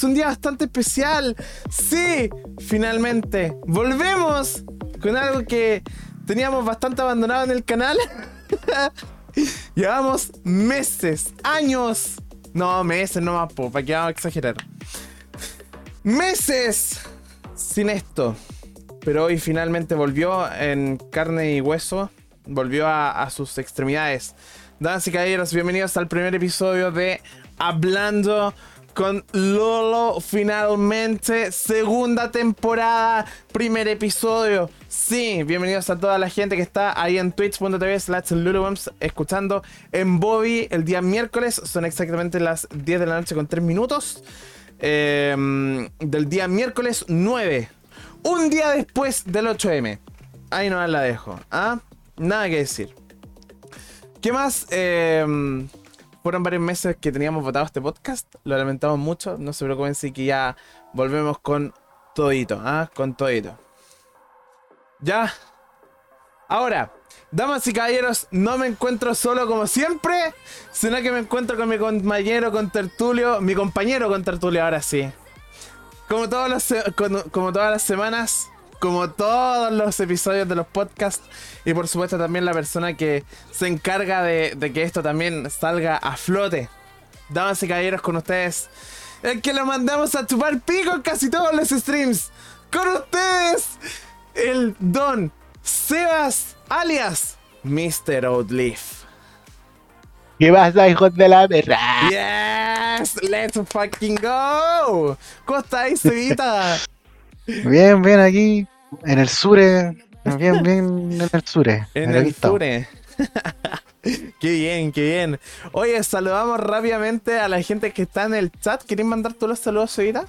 es un día bastante especial. Sí, finalmente volvemos con algo que teníamos bastante abandonado en el canal. Llevamos meses, años. No, meses no más, para que vamos a exagerar. Meses sin esto. Pero hoy finalmente volvió en carne y hueso. Volvió a, sus extremidades. Damas y caballeros, bienvenidos al primer episodio de Hablando con Lolo. Finalmente, segunda temporada, primer episodio. Sí, bienvenidos a toda la gente que está ahí en twitch.tv slash escuchando en Bobby el día miércoles. Son exactamente las 10 de la noche con 3 minutos. eh, del día miércoles 9. Un día después del 8M. Ahí no la dejo. ¿ah? Nada que decir. ¿Qué más? Eh, fueron varios meses que teníamos votado este podcast. Lo lamentamos mucho. No se preocupen si que ya volvemos con todito. ¿ah? Con todito. Ya. Ahora, damas y caballeros, no me encuentro solo como siempre, sino que me encuentro con mi compañero con tertulio, mi compañero con tertulio ahora sí. Como, todos los como todas las semanas, como todos los episodios de los podcasts, y por supuesto también la persona que se encarga de, de que esto también salga a flote. Damas y caballeros, con ustedes, el que lo mandamos a chupar pico en casi todos los streams. Con ustedes, el Don Sebas, alias Mr. Outleaf. ¿Qué pasa, hijos de la perra? Yes, let's fucking go. ¿Cómo estáis, Sebita? Bien, bien aquí, en el sure. Bien, bien en el sure. En el. Sure. qué bien, qué bien. Oye, saludamos rápidamente a la gente que está en el chat. ¿Queréis mandar todos los saludos, Sebita?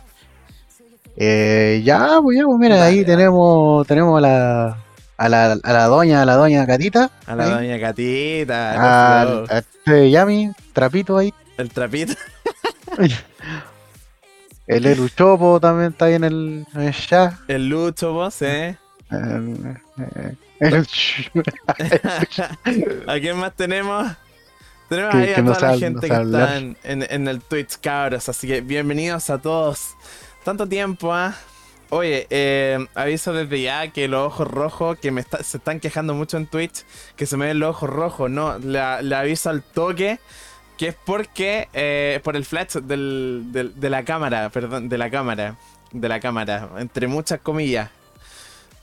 Eh, ya, pues ya, pues mira, ahí tenemos, tenemos a la, a la, a la doña, a la doña Catita. A la ahí. doña Catita, Al, a este Yami, trapito ahí. el trapito. El Elu Chopo también está ahí en el, en el chat. El Lucho, vos, ¿eh? El- el ¿A quién más tenemos? Tenemos Que- ahí a no toda la gente no que está en- en el Twitch, cabros. Así que bienvenidos a todos. Tanto tiempo, ¿ah? Oye, eh, aviso desde ya que los ojos rojos, que me está- se están quejando mucho en Twitch, que se me ven los ojos rojos, no, le, le aviso al toque, que es porque, eh, por el flash del, del- de la cámara, perdón, de la cámara, de la cámara, entre muchas comillas.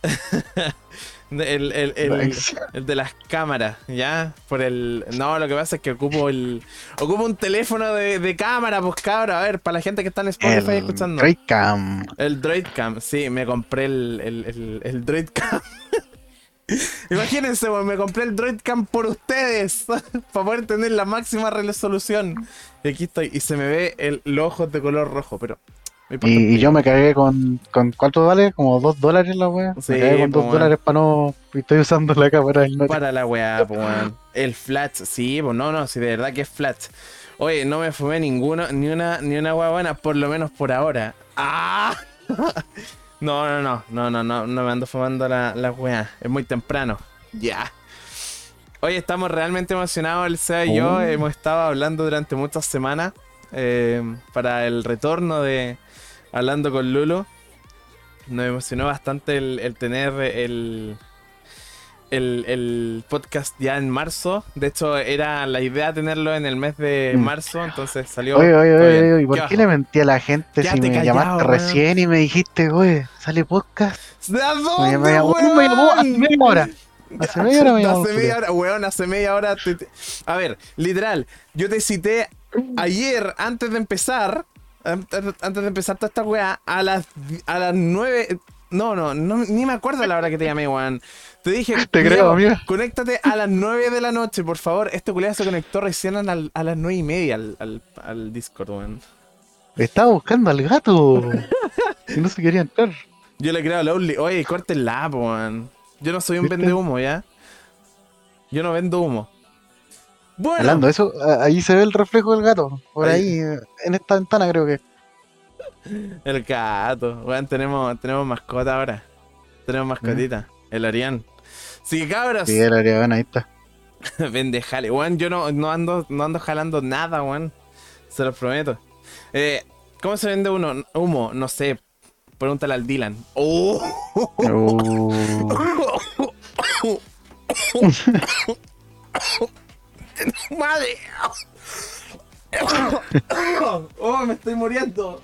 el, el- el- el de las cámaras, ¿ya? Por el. No, lo que pasa es que ocupo el. Ocupo un teléfono de, de cámara, pues cabra. A ver, para la gente que está en Spotify el escuchando. Raycam. El Droidcam, sí, me compré el, el, el, el Droidcam. Imagínense, me compré el Droidcam por ustedes. para poder tener la máxima resolución. Y aquí estoy. Y se me ve el, los ojos de color rojo, pero. Y, yo me cagué con, con ¿cuánto vale? Como dos dólares la wea. Sí, me cagué con po, dos weón. dólares para no. Estoy usando la cámara del note. Para la weá, pues. El flash, sí, pues no, no, sí, de verdad que es flash. Oye, no me fumé ninguno, ni una, ni una weá buena, por lo menos por ahora. ¡Ah! No, no, no, no, no, no, no me ando fumando la, la weá. Es muy temprano. Ya. Oye, estamos realmente emocionados, el SEA y yo. Oh. Hemos estado hablando durante muchas semanas eh, para el retorno de Hablando con Lulu. Nos emocionó bastante el, el tener el, el, el podcast ya en marzo. De hecho, era la idea tenerlo en el mes de Mm. marzo, entonces salió. Oye, oye, oye, oye, ¿por qué ¿Qué le mentí a la gente si me callado, llamaste recién y me dijiste, oye, sale podcast? ¿De dónde, me llamó, me llamó hace media hora. Hace media hora me llamó. Hace media hora, weón, hace media hora. te- te- A ver, literal, yo te cité ayer antes de empezar. Antes antes de empezar toda esta weá, a las, a las 9. No, no, no, ni me acuerdo la hora que te llamé, weón. Te dije, Te creo, "Culiao, amigo. Conéctate a las 9 de la noche, por favor. Este culiado se conectó recién a, la- a las 9 y media al, al, al Discord, weón. Estaba buscando al gato. y no se quería entrar. Yo le creo a Lowly. Oye, córtenla, weón. Yo no soy un vende humo, ¿ya? Yo no vendo humo. Bueno. Hablando de eso, ahí se ve el reflejo del gato. Por Ahí. ahí, en esta ventana creo que. El gato. Weón, tenemos, tenemos mascota ahora. Tenemos mascotita. El Orián. Así que cabros. Sí, el Ariana, ahí está. Vende jale. Weón, yo no, no ando, no ando jalando nada, weón. Se los prometo. Eh, ¿Cómo se vende uno? Humo, no sé. Pregúntale al Dylan. Oh. Uh, ¡Madre! ¡Oh, me estoy muriendo!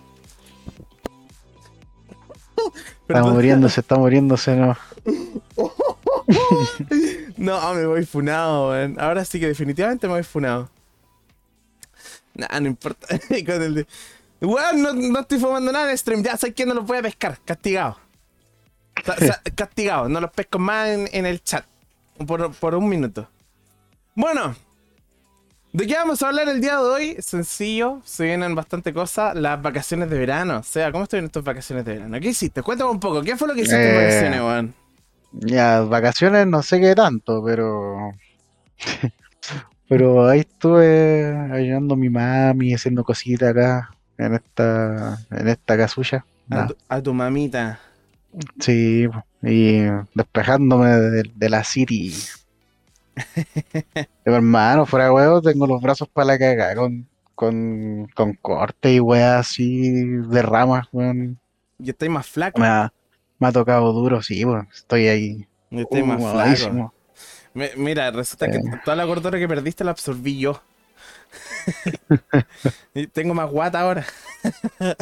está muriéndose, está muriéndose, no. No, me voy funado, weón. Ahora sí que definitivamente me voy funado. Nah, no importa. Con el de- Weón, no, no estoy fumando nada en stream. Ya sé que no los voy a pescar. Castigado. Castigado. No los pesco más en, en el chat. Por, por un minuto. Bueno. ¿De qué vamos a hablar el día de hoy? Sencillo, se vienen bastante cosas. Las vacaciones de verano. O sea, ¿cómo estuvieron tus vacaciones de verano? ¿Qué hiciste? Cuéntame un poco. ¿Qué fue lo que hiciste en Eh, vacaciones, weón? Ya, vacaciones no sé qué tanto, pero. pero ahí estuve ayudando a mi mami, haciendo cositas acá, en esta, en esta casulla. A tu, a tu mamita. Sí, y despejándome de, de la city. Pero hermano, fuera de huevo, tengo los brazos para la cagada con, con, con corte y weas así de ramas, weón. Yo estoy más flaco. Me me ha tocado duro, sí, weón. Estoy ahí. Estoy más huevadísimo. Me- mira, resulta que toda la gordura que perdiste la absorbí yo. y tengo más guata ahora.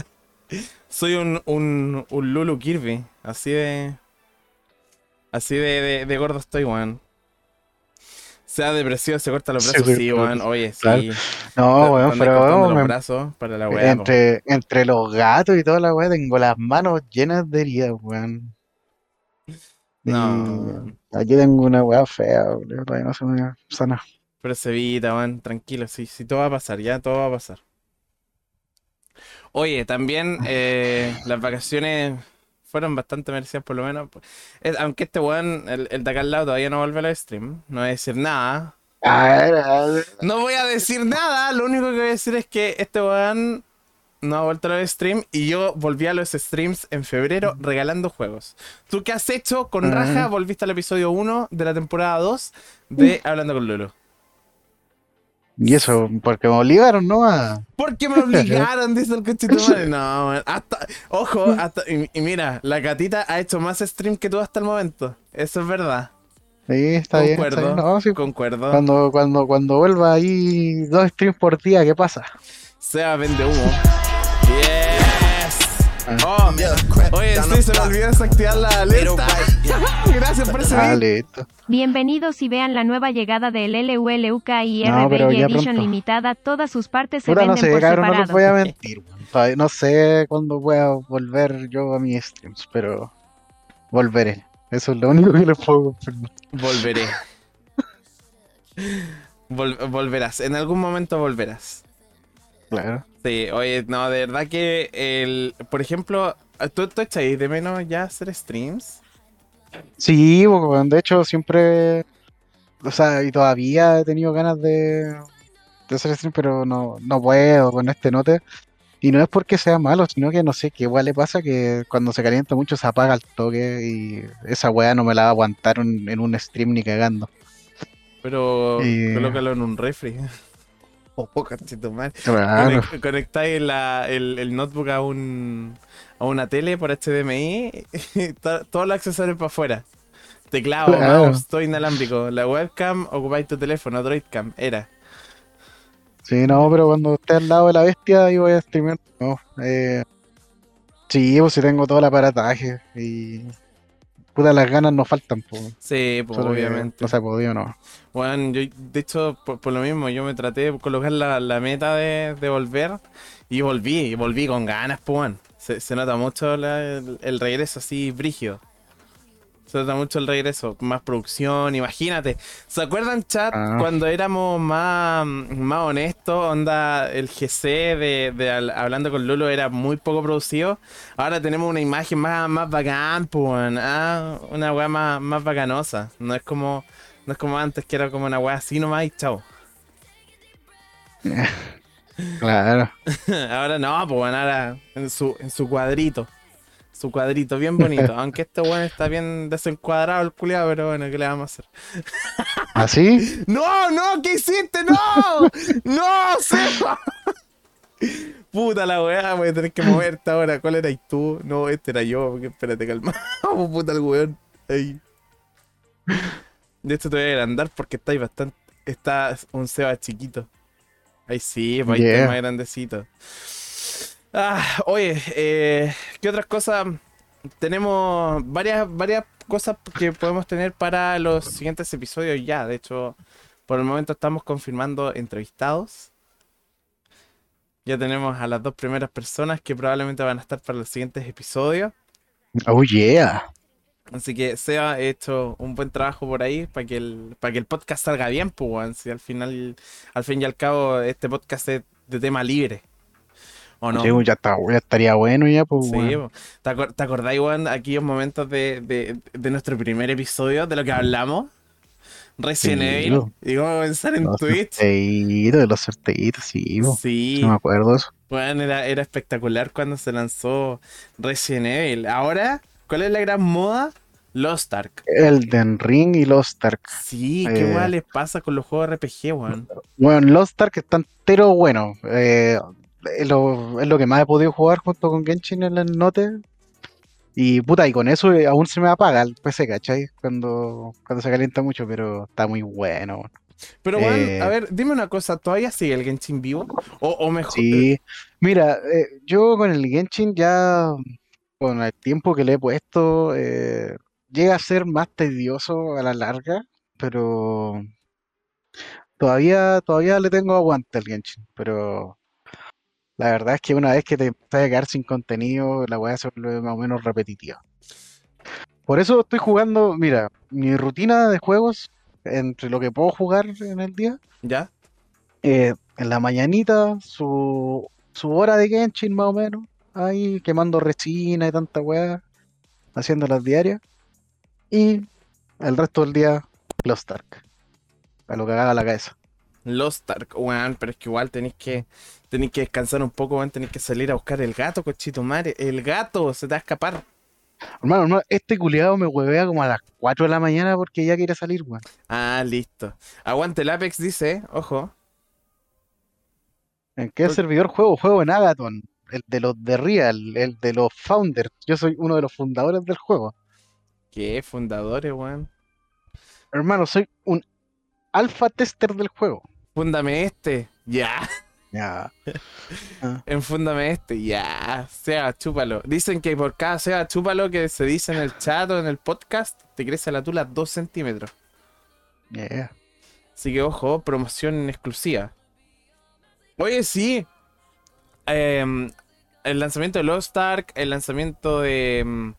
Soy un, un, un Lulu Kirby. Así de. Así de, de, de gordo estoy, weón. Sea depresivo, se corta los brazos, sí, sí, weón. Oye, sí. No, weón, pero weón, me- para la weá. po. entre, entre los gatos y toda la weá, tengo las manos llenas de heridas, weón. No. Y aquí tengo una weá fea, weón. Todavía no se me sana. Pero se evita, weón, tranquilo, sí, sí, todo va a pasar, ya todo va a pasar. Oye, también eh, las vacaciones fueron bastante merecidas por lo menos. Aunque este weón, el, el de acá al lado, todavía no vuelve al stream, no voy a decir nada. No voy a decir nada, lo único que voy a decir es que este weón no ha vuelto al stream y yo volví a los streams en febrero regalando juegos. ¿Tú qué has hecho con Ah. Raja? Volviste al episodio 1 de la temporada 2 de Hablando con Lulu. Y eso, porque me obligaron, ¿no? A... Porque me obligaron, dice el cochito madre. No, man. Hasta, ojo, hasta, y, y mira, la gatita ha hecho más stream que tú hasta el momento. Eso es verdad. Sí, está bien, está Concuerdo. bien. No, sí, Concuerdo. Cuando, cuando, cuando vuelva ahí dos streams por día, ¿qué pasa? Sea vende humo. Ah. Oh, oye, sí, se me olvidó desactivar la alerta. Gracias por ese Ah, beat. listo. Bienvenidos y vean la nueva llegada del LULUK y No, ya Edition pronto. Limitada. Todas sus partes se Puta, no venden sé, por cabrón, no les separado. voy a mentir. no sé cuándo voy a volver yo a mis streams, pero volveré. Eso es lo único que les puedo confirmar. Volveré. Vol- volverás. En algún momento volverás. Claro. Sí, oye, no, de verdad que el. Por ejemplo, ¿tú, tú echáis de menos ya hacer streams? Sí, de hecho siempre, o sea, y todavía he tenido ganas de, de hacer stream, pero no, no puedo con este note. Y no es porque sea malo, sino que no sé, que igual le pasa que cuando se calienta mucho se apaga el toque y esa weá no me la va a aguantar un- en un stream ni cagando. Pero Y- colócalo en un refri. Oh. Claro. Conec- Conectáis la- el, el notebook a un a una tele por HDMI y to- todos los accesorios para afuera. Teclado, Claro. mouse, todo inalámbrico. La webcam, ocupáis tu teléfono, Droidcam, era. Sí, no, pero cuando esté al lado de la bestia ahí voy a streamear. No, eh, sí, pues si tengo todo el aparataje y puta las ganas no faltan, pues. Sí, pues, que obviamente. No se ha podido, no. Bueno, yo, de hecho, por, por lo mismo, yo me traté de colocar la, la meta de, de volver y volví, y volví con ganas, pues. Se, se nota mucho la- el, el regreso así brígido. Se nota mucho el regreso, más producción, imagínate. ¿Se acuerdan, chat, Ah. cuando éramos más, más honestos? Onda, el GC de, de al- Hablando con Lulu era muy poco producido. Ahora tenemos una imagen más, más bacán, pues, ah, una weá más, más bacanosa. No es como no es como antes, que era como una weá así nomás y chao. Claro. ahora no, pues bueno, ahora en su, en su cuadrito. Su cuadrito bien bonito. Aunque este weón está bien desencuadrado el culiado, pero bueno, ¿qué le vamos a hacer? ¿Así? ¡No, no! ¿Qué hiciste? ¡No! ¡No, Seba! Puta la weá, voy a tener que moverte ahora. ¿Cuál eras tú? No, este era yo, porque espérate, calma. Puta el weón. Ahí. De esto te voy a agrandar porque estáis bastante. Está un Seba chiquito. Ahí sí, pues ahí Yeah. está más grandecito. Ah, oye, eh, ¿qué otras cosas? Tenemos varias, varias cosas que podemos tener para los siguientes episodios ya. De hecho, por el momento estamos confirmando entrevistados. Ya tenemos a las dos primeras personas que probablemente van a estar para los siguientes episodios. Oh, yeah. Así que Seba ha hecho un buen trabajo por ahí para que el, para que el podcast salga bien, pues. Si al final, al fin y al cabo, este podcast es de tema libre. ¿O no? Pues, ya, está, ya estaría bueno ya, pues, Sí, weón. po. ¿Te, acor- te acordáis, weón, aquellos momentos de, de, de nuestro primer episodio, de lo que hablamos? Resident Sí, Evil. po. Y cómo comenzar en Los Twitch. sorteitos, de los sorteitos, sí. Sí, No me acuerdo eso. weón, era, era espectacular cuando se lanzó Resident Evil. Ahora, ¿cuál es la gran moda? Lost Ark. Elden Ring y Lost Ark. Sí, qué Eh. weón les pasa con los juegos RPG, weón. Bueno, Lost Ark está entero bueno. Eh, es, lo, es lo que más he podido jugar junto con Genshin en el Note. Y puta, y con eso eh, aún se me apaga el PC, ¿cachai? Cuando, cuando se calienta mucho, pero está muy bueno. Pero, weón, Eh. a ver, dime una cosa, ¿todavía sigue el Genshin vivo? O, o mejor. Sí, mira, eh, yo con el Genshin ya, con el tiempo que le he puesto, eh, llega a ser más tedioso a la larga, pero todavía, todavía le tengo aguante al Genshin, pero la verdad es que una vez que te empiezas a quedar sin contenido, la weá se vuelve más o menos repetitiva. Por eso estoy jugando, mira, mi rutina de juegos, entre lo que puedo jugar en el día, ¿Ya? eh, en la mañanita, su, su hora de Genshin más o menos, ahí quemando resina y tanta weá, haciendo las diarias. Y el resto del día, Lost Ark. A lo que haga la cabeza. Lost Ark, weón, pero es que igual tenéis que, tenéis que descansar un poco, weón, tenéis que salir a buscar el gato, cochito madre. El gato se te va a escapar. Hermano, hermano, este culiado me huevea como a las 4 de la mañana porque ya quiere salir, weón. Ah, listo. Aguante el Apex, dice, ojo. ¿En qué Por- servidor juego? Juego en Agaton. El de los de Real, el de los founders. Yo soy uno de los fundadores del juego. ¿Qué? Fundadores, weón. Hermano, soy un alfa tester del juego. Fúndame este. Ya. Ya. Enfúndame este. Ya. Sea, chúpalo. Dicen que por cada sea, chúpalo que se dice en el chat o en el podcast, te crece la tula 2 centímetros. Yeah. Así que ojo, promoción exclusiva. Oye, sí. Em, el lanzamiento de Lost Ark, el lanzamiento de, em,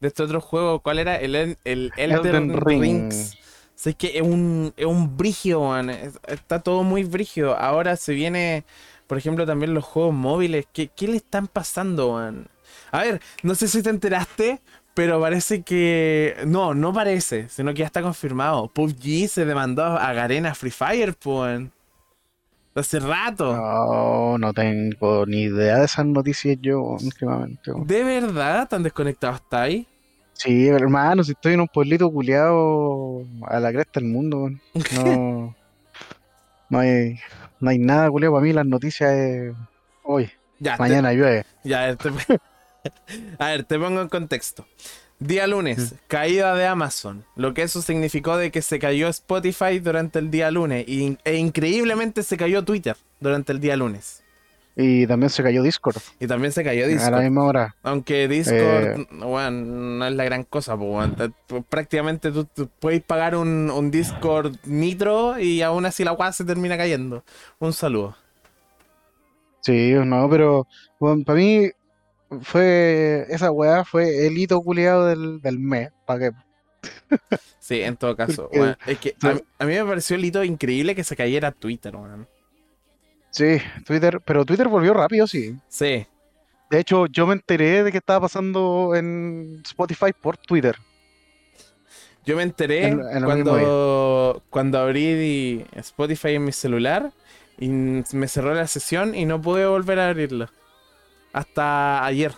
de este otro juego, ¿cuál era? El, El, el Elden, Elden Ring. Rings. Es que es un, es un brigio, man. Es- Está todo muy brigio. Ahora se viene, por ejemplo, también los juegos móviles. ¿Qué, qué le están pasando, man? A ver, no sé si te enteraste, pero parece que. No, no parece, sino que ya está confirmado. PUBG se demandó a Garena Free Fire, pues. Hace rato. No, no tengo ni idea de esas noticias yo últimamente. ¿De verdad? ¿Tan desconectado está ahí? Sí, hermano, si estoy en un pueblito culiado a la cresta del mundo. No, no hay, no hay nada culiado para mí, las noticias es hoy, Ya, te- mañana llueve. Ya, a ver, te, a ver, te pongo en contexto. Día lunes, caída de Amazon. Lo que eso significó de que se cayó Spotify durante el día lunes. y- e increíblemente se cayó Twitter durante el día lunes. Y también se cayó Discord Y también se cayó a la Discord. misma hora. Aunque Discord, bueno, no es la gran cosa, pues, prácticamente tú, tú puedes pagar un, un Discord Nitro y aún así la weá se termina cayendo. Un saludo. Sí, no, pero para mí fue esa weá fue el hito culiado del, del mes, para que Sí, en todo caso. Porque- es que a, a mí me pareció el hito increíble que se cayera Twitter, weón. Sí, Twitter, pero Twitter volvió rápido, sí. Sí. De hecho, yo me enteré de que estaba pasando en Spotify por Twitter. Yo me enteré En- en cuando, cuando abrí Spotify en mi celular y me cerró la sesión y no pude volver a abrirlo. Hasta ayer.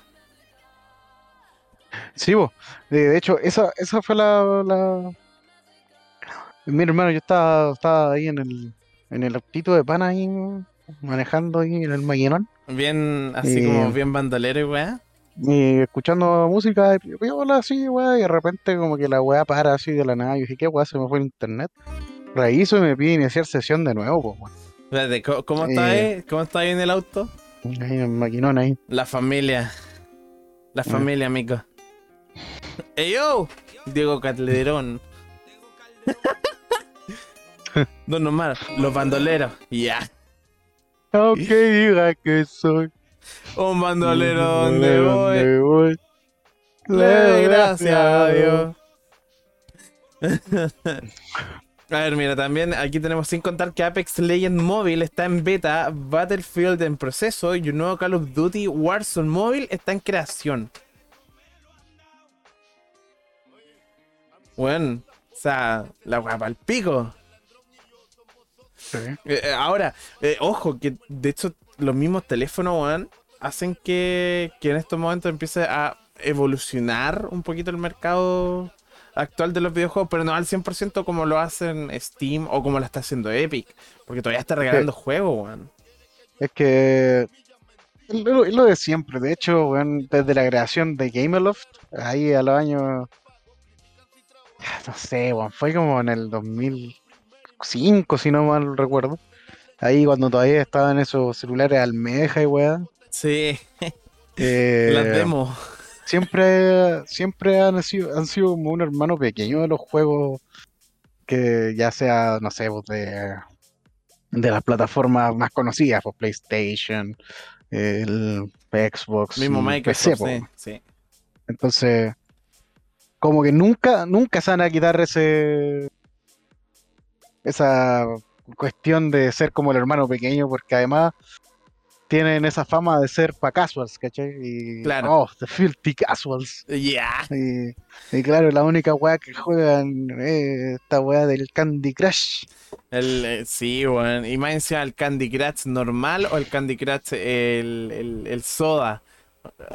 Sí, bo. De, hecho, esa, esa fue la, la... Mi hermano, yo estaba, estaba ahí en el, en el autito de pana ahí, manejando ahí en el maquinón, Bien, así Eh. como bien bandolero y weá. y escuchando música, y hola así, weá, y de repente como que la weá para así de la nada, y dije, ¿qué weá? Se me fue el internet. Reviso y me pide iniciar sesión de nuevo, weón. Espérate, ¿cómo, cómo está Eh. ahí? ¿Cómo está ahí en el auto? Ahí en el maquinón ahí. La familia. La Ah. familia, amigo. ¡Ey, yo! Diego Calderón. Don Omar, los bandoleros. Ya. Aunque diga que soy Un bandolero donde voy. donde voy. Le doy gracias a Dios. A ver, mira, también aquí tenemos sin contar que Apex Legends Mobile está en beta, Battlefield en proceso y un nuevo Call of Duty Warzone Mobile está en creación. Bueno, o sea, la guapa al pico. Sí. Eh, eh, ahora, eh, ojo, que de hecho los mismos teléfonos, weón, hacen que, que en estos momentos empiece a evolucionar un poquito el mercado actual de los videojuegos, pero no al 100% como lo hacen Steam o como lo está haciendo Epic, porque todavía está regalando juegos, weón. Es que es lo, de siempre. De hecho, weón, desde la creación de Gameloft, ahí a los años. No sé, weón, fue como en el 2005, si no mal recuerdo. Ahí cuando todavía estaban esos celulares almeja y weá. Sí, eh, las demos. siempre, siempre han sido, han sido como un hermano pequeño de los juegos que ya sea, no sé, pues de, de las plataformas más conocidas, pues PlayStation, el Xbox, Mismo Microsoft, PC, sí, sí. Entonces, como que nunca, nunca se van a quitar ese esa cuestión de ser como el hermano pequeño, porque además tienen esa fama de ser pa' casuals, ¿cachai? Y, Claro. Oh, the filthy casuals. Ya. Y, y claro, la única weá que juegan es esta weá del Candy Crush. El, eh, sí, weón. Y más encima el Candy Crush normal o el Candy Crush el, el, el soda.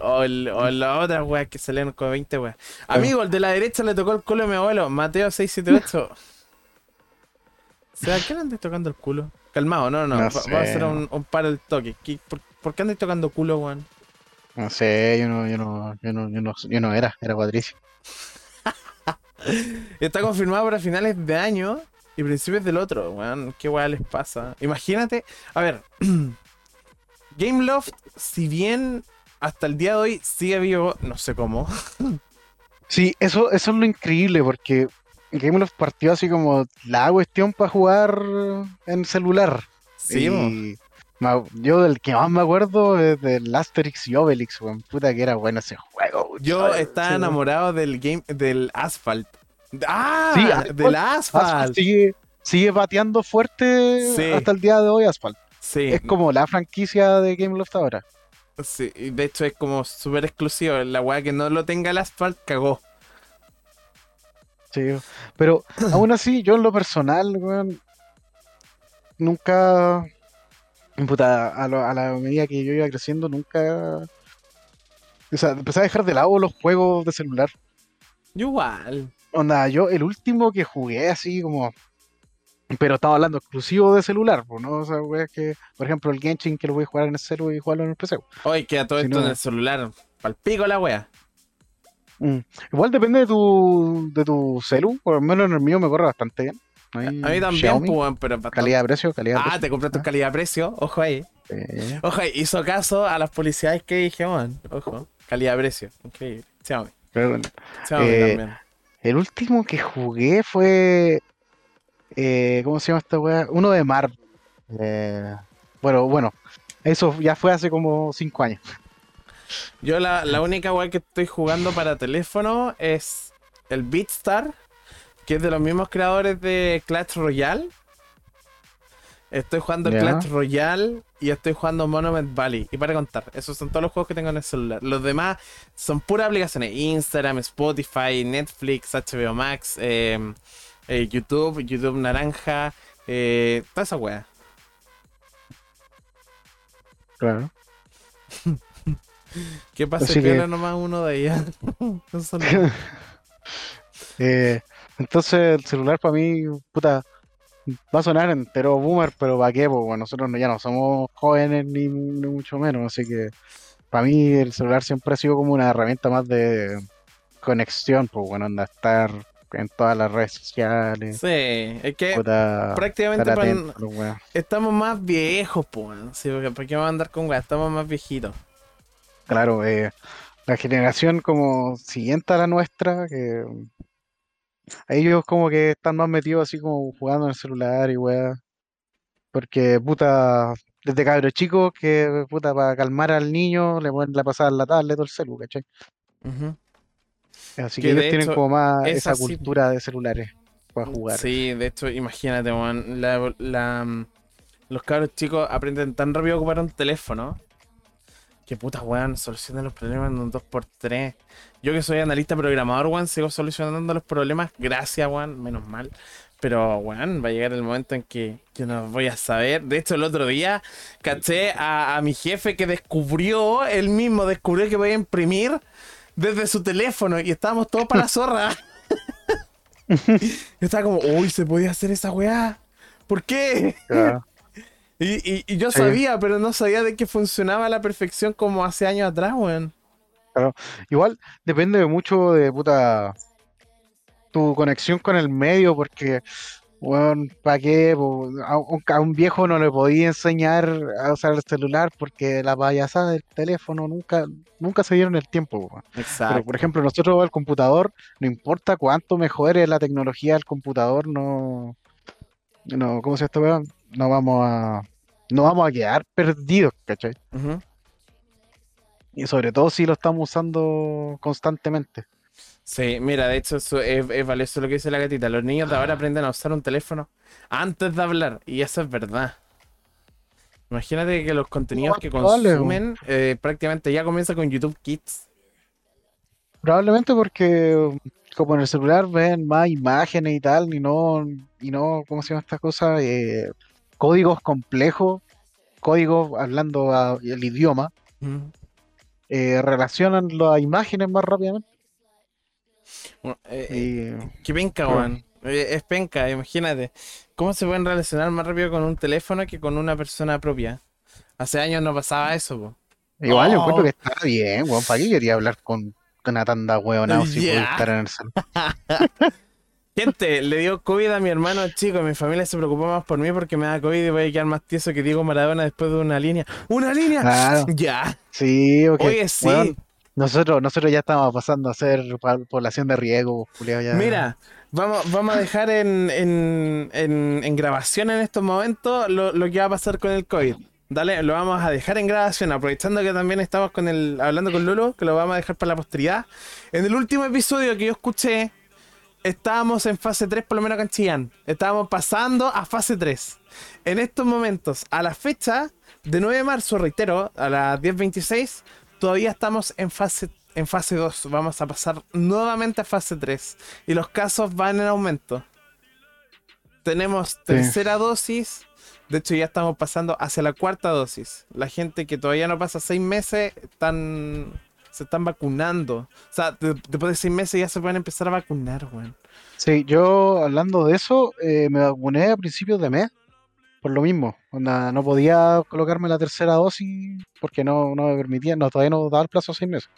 O, el, o la otra weá que salieron con 20 weas. Amigo, el de la derecha le tocó el culo a mi abuelo, Mateo 678. ¿Será que le andas tocando el culo? Calmado, no, no, No va, va a ser un, un paro del toque. ¿Qué- por, por qué andas tocando culo, weón? No sé, yo no, yo no, yo no, yo no, yo no era, era Patricio. Está confirmado para finales de año y principios del otro, weón. ¿Qué weá les pasa? Imagínate, a ver, Gameloft, si bien hasta el día de hoy sigue vivo, no sé cómo. Sí, eso, eso es lo increíble, porque Gameloft partió así como la cuestión para jugar en celular. Sí, y yo del que más me acuerdo es del Asterix y Obelix, weón. Puta que era bueno ese juego. yo Ay, estaba sí, weón. enamorado del game del Asphalt. ¡Ah! Sí, Asphalt. del Asphalt Asphalt. sigue, sigue bateando fuerte Sí. hasta el día de hoy, Asphalt. Sí, Es como la franquicia de Gameloft ahora. sí, de hecho es como súper exclusivo. La weá que no lo tenga el Asphalt cagó. Sí, pero aún así, yo en lo personal, weón, nunca, puta, a, lo- a la medida que yo iba creciendo, nunca, o sea, empecé a dejar de lado los juegos de celular. Yo igual. Onda, yo el último que jugué así como, pero estaba hablando exclusivo de celular, ¿no? O sea, weas que, por ejemplo, el Genshin que lo voy a jugar en el celu y jugarlo en el PC. Hoy queda todo Si esto no- en el celular. Palpico la wea. Mm. Igual depende de tu, de tu celu, por lo menos en el mío me corre bastante bien. A mí también, Xiaomi, pues, pero bastante- calidad de precio, calidad de Ah, precio. te compraste Ah. calidad-precio. Ojo ahí. Eh, Ojo ahí. Hizo caso a las publicidades que dije, weón. Ojo. Calidad-precio. Increíble. Xiaomi. pero Xiaomi Eh, también. el último que jugué fue. eh, ¿Cómo se llama esta weá? Uno de Marvel. Eh, bueno, bueno. Eso ya fue hace como 5 años. Yo la, la única weá que estoy jugando para teléfono es el Beatstar, que es de los mismos creadores de Clash Royale. Estoy jugando Ya. Clash Royale y estoy jugando Monument Valley. Y para contar, esos son todos los juegos que tengo en el celular. Los demás son puras aplicaciones: Instagram, Spotify, Netflix, HBO Max, eh, eh, YouTube, YouTube Naranja, eh, toda esa wea. Claro. ¿Qué pasa? Así que era nomás uno de no. Eh, entonces el celular para mí, puta, va a sonar entero boomer, pero ¿para qué? Bueno, nosotros no- ya no somos jóvenes ni, ni mucho menos, así que para mí el celular siempre ha sido como una herramienta más de conexión, pues bueno, anda estar en todas las redes sociales, Sí, es que puta, prácticamente atento, estamos más viejos, pues. Sí, porque ¿para qué vamos a andar con weas? Estamos más viejitos. Claro, eh, la generación como siguiente a la nuestra, que ellos como que están más metidos así como jugando en el celular y weá. Porque puta, desde cabros chicos que puta para calmar al niño le ponen la pasada en la tablet o el celu, ¿cachai? Así Que ellos tienen hecho, como más es esa cultura de celulares para jugar. Sí, de hecho, imagínate. La, la- mm, los cabros chicos aprenden tan rápido a ocupar un teléfono. Que puta, weón, solucionan los problemas en un 2x3. Yo que soy analista programador, weón, sigo solucionando los problemas. Gracias, weón, menos mal. Pero, weón, va a llegar el momento en que yo no voy a saber. De hecho, el otro día caché a, a mi jefe que descubrió, él mismo descubrió que podía imprimir desde su teléfono y estábamos todos para la zorra. Yo estaba como, uy, se podía hacer esa weá. ¿Por qué? Ya. Y, y- y yo Sí. sabía, pero no sabía de que funcionaba a la perfección como hace años atrás, weón. Igual depende mucho de puta tu conexión con el medio, porque, bueno, ¿para qué? A, un, a un viejo no le podía enseñar a usar el celular porque la payasada del teléfono nunca, nunca se dieron el tiempo. po. Pero, Exacto. por ejemplo, nosotros el computador, no importa cuánto mejore la tecnología del computador, no, no, ¿cómo se llama? No vamos a, no vamos a quedar perdidos, ¿cachai? Y sobre todo si lo estamos usando constantemente. Sí, mira, de hecho eso es, es valioso lo que dice la gatita. Los niños de ahora aprenden a usar un teléfono antes de hablar, y eso es verdad. Imagínate que los contenidos que consumen eh, prácticamente ya comienza con YouTube Kids. Probablemente porque como en el celular ven más imágenes y tal, y no, y no, ¿cómo se llama esta cosa? Eh, códigos complejos, códigos hablando a- el idioma, Ujú. eh, relacionan las imágenes más rápidamente. Bueno, eh, eh, Y qué penca, weón. Eh, es penca, imagínate. ¿Cómo se pueden relacionar más rápido con un teléfono que con una persona propia? Hace años no pasaba eso, po. igual yo Oh. encuentro que está bien, weón. ¿Para qué quería hablar con, con una tanda huevona si puede Ya. estar en el? Gente, le dio COVID a mi hermano chico. Mi familia se preocupó más por mí porque me da COVID y voy a quedar más tieso que Diego Maradona después de una línea. ¡Una línea! Claro. Ya. Sí, porque, Oye, sí. nosotros, nosotros ya estamos pasando a ser población de riesgo, culiao, ya. Mira, vamos, vamos a dejar en, en, en, en grabación en estos momentos lo, lo que va a pasar con el COVID. Dale, lo vamos a dejar en grabación, aprovechando que también estamos con el, hablando con Lolo, que lo vamos a dejar para la posteridad. En el último episodio que yo escuché, estábamos en fase 3, por lo menos acá en Chillán. Estábamos pasando a fase 3. En estos momentos, a la fecha de 9 de marzo, reitero, a las 10.26, todavía estamos en fase, en fase 2. Vamos a pasar nuevamente a fase 3. Y los casos van en aumento. Tenemos tercera dosis. De hecho, ya estamos pasando hacia la cuarta dosis. La gente que todavía no pasa seis meses están, se están vacunando. O sea, de- después de seis meses ya se pueden empezar a vacunar, weón. Sí, yo hablando de eso, eh, me vacuné a principios de mes, por lo mismo. Onda, no podía colocarme la tercera dosis porque no, no me permitía, no, todavía no daba el plazo a seis meses.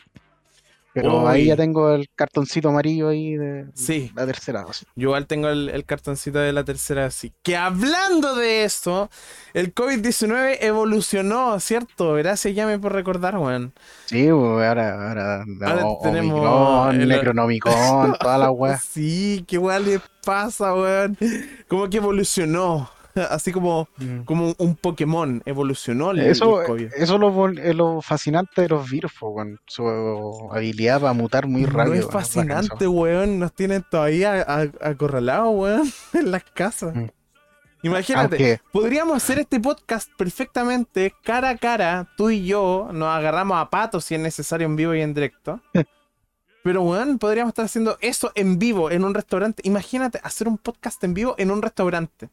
Pero ahí ya tengo el cartoncito amarillo ahí de Sí. la tercera dosis. Yo igual tengo el, el cartoncito de la tercera dosis. Que hablando de esto, el COVID-19 evolucionó, ¿cierto? Gracias, Yame, por recordar, weón. Sí, ahora, ahora, Ahora o- tenemos Omicron, el- Necronomicon, toda la weá. Sí, qué igual le pasa, weón. Como que evolucionó. Así como, Mm. como un Pokémon evolucionó el, Eso, el COVID. eso es lo, es lo fascinante de los virus, po, weón. Su habilidad para mutar muy rápido. no es fascinante, weón. Nos tienen todavía a- acorralados, weón, en las casas. Mm. Imagínate, Aunque, podríamos hacer este podcast perfectamente cara a cara, tú y yo, nos agarramos a patos si es necesario en vivo y en directo. Pero, weón, podríamos estar haciendo eso en vivo en un restaurante. Imagínate hacer un podcast en vivo en un restaurante.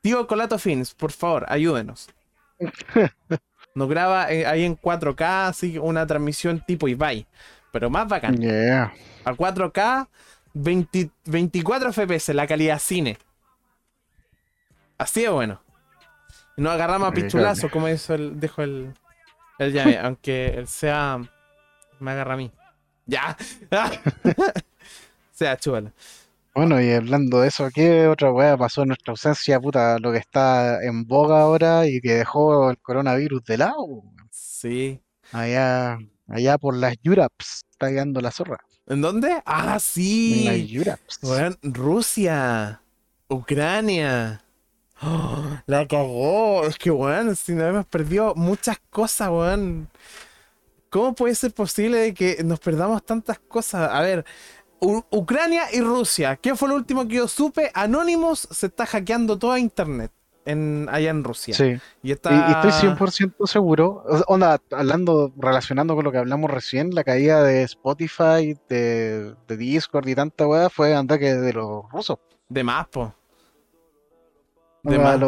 Tío Colato Fins, por favor, ayúdenos. Nos graba eh, ahí en 4K, así una transmisión tipo Ibai. Pero más bacán. yeah. A 4K, 20 24 FPS, la calidad cine. Así de bueno. Nos agarramos a pichulazo, como eso el, dejo el, el llave, aunque él sea. Me agarra a mí. Ya. sea, chúbala. Bueno, y hablando de eso, ¿qué otra weá pasó en nuestra ausencia? Puta, lo que está en boga ahora y que dejó el coronavirus de lado. weón. Sí. Allá, allá por las Yuraps, está quedando la zorra. ¿En dónde? Ah, En las sí. Yuraps. Weón, Rusia. Ucrania. Oh, la cagó. Es que, weón, si no hemos perdido muchas cosas, weón. ¿Cómo puede ser posible de que nos perdamos tantas cosas? A ver, U- Ucrania y Rusia. ¿Qué fue lo último que yo supe? Anonymous se está hackeando toda internet en, allá en Rusia. Sí, Y y, está... y estoy 100% seguro, onda, hablando, relacionando con lo que hablamos recién, la caída de Spotify, de, de Discord y tanta weá fue ataque de los rusos. De más, po. De más.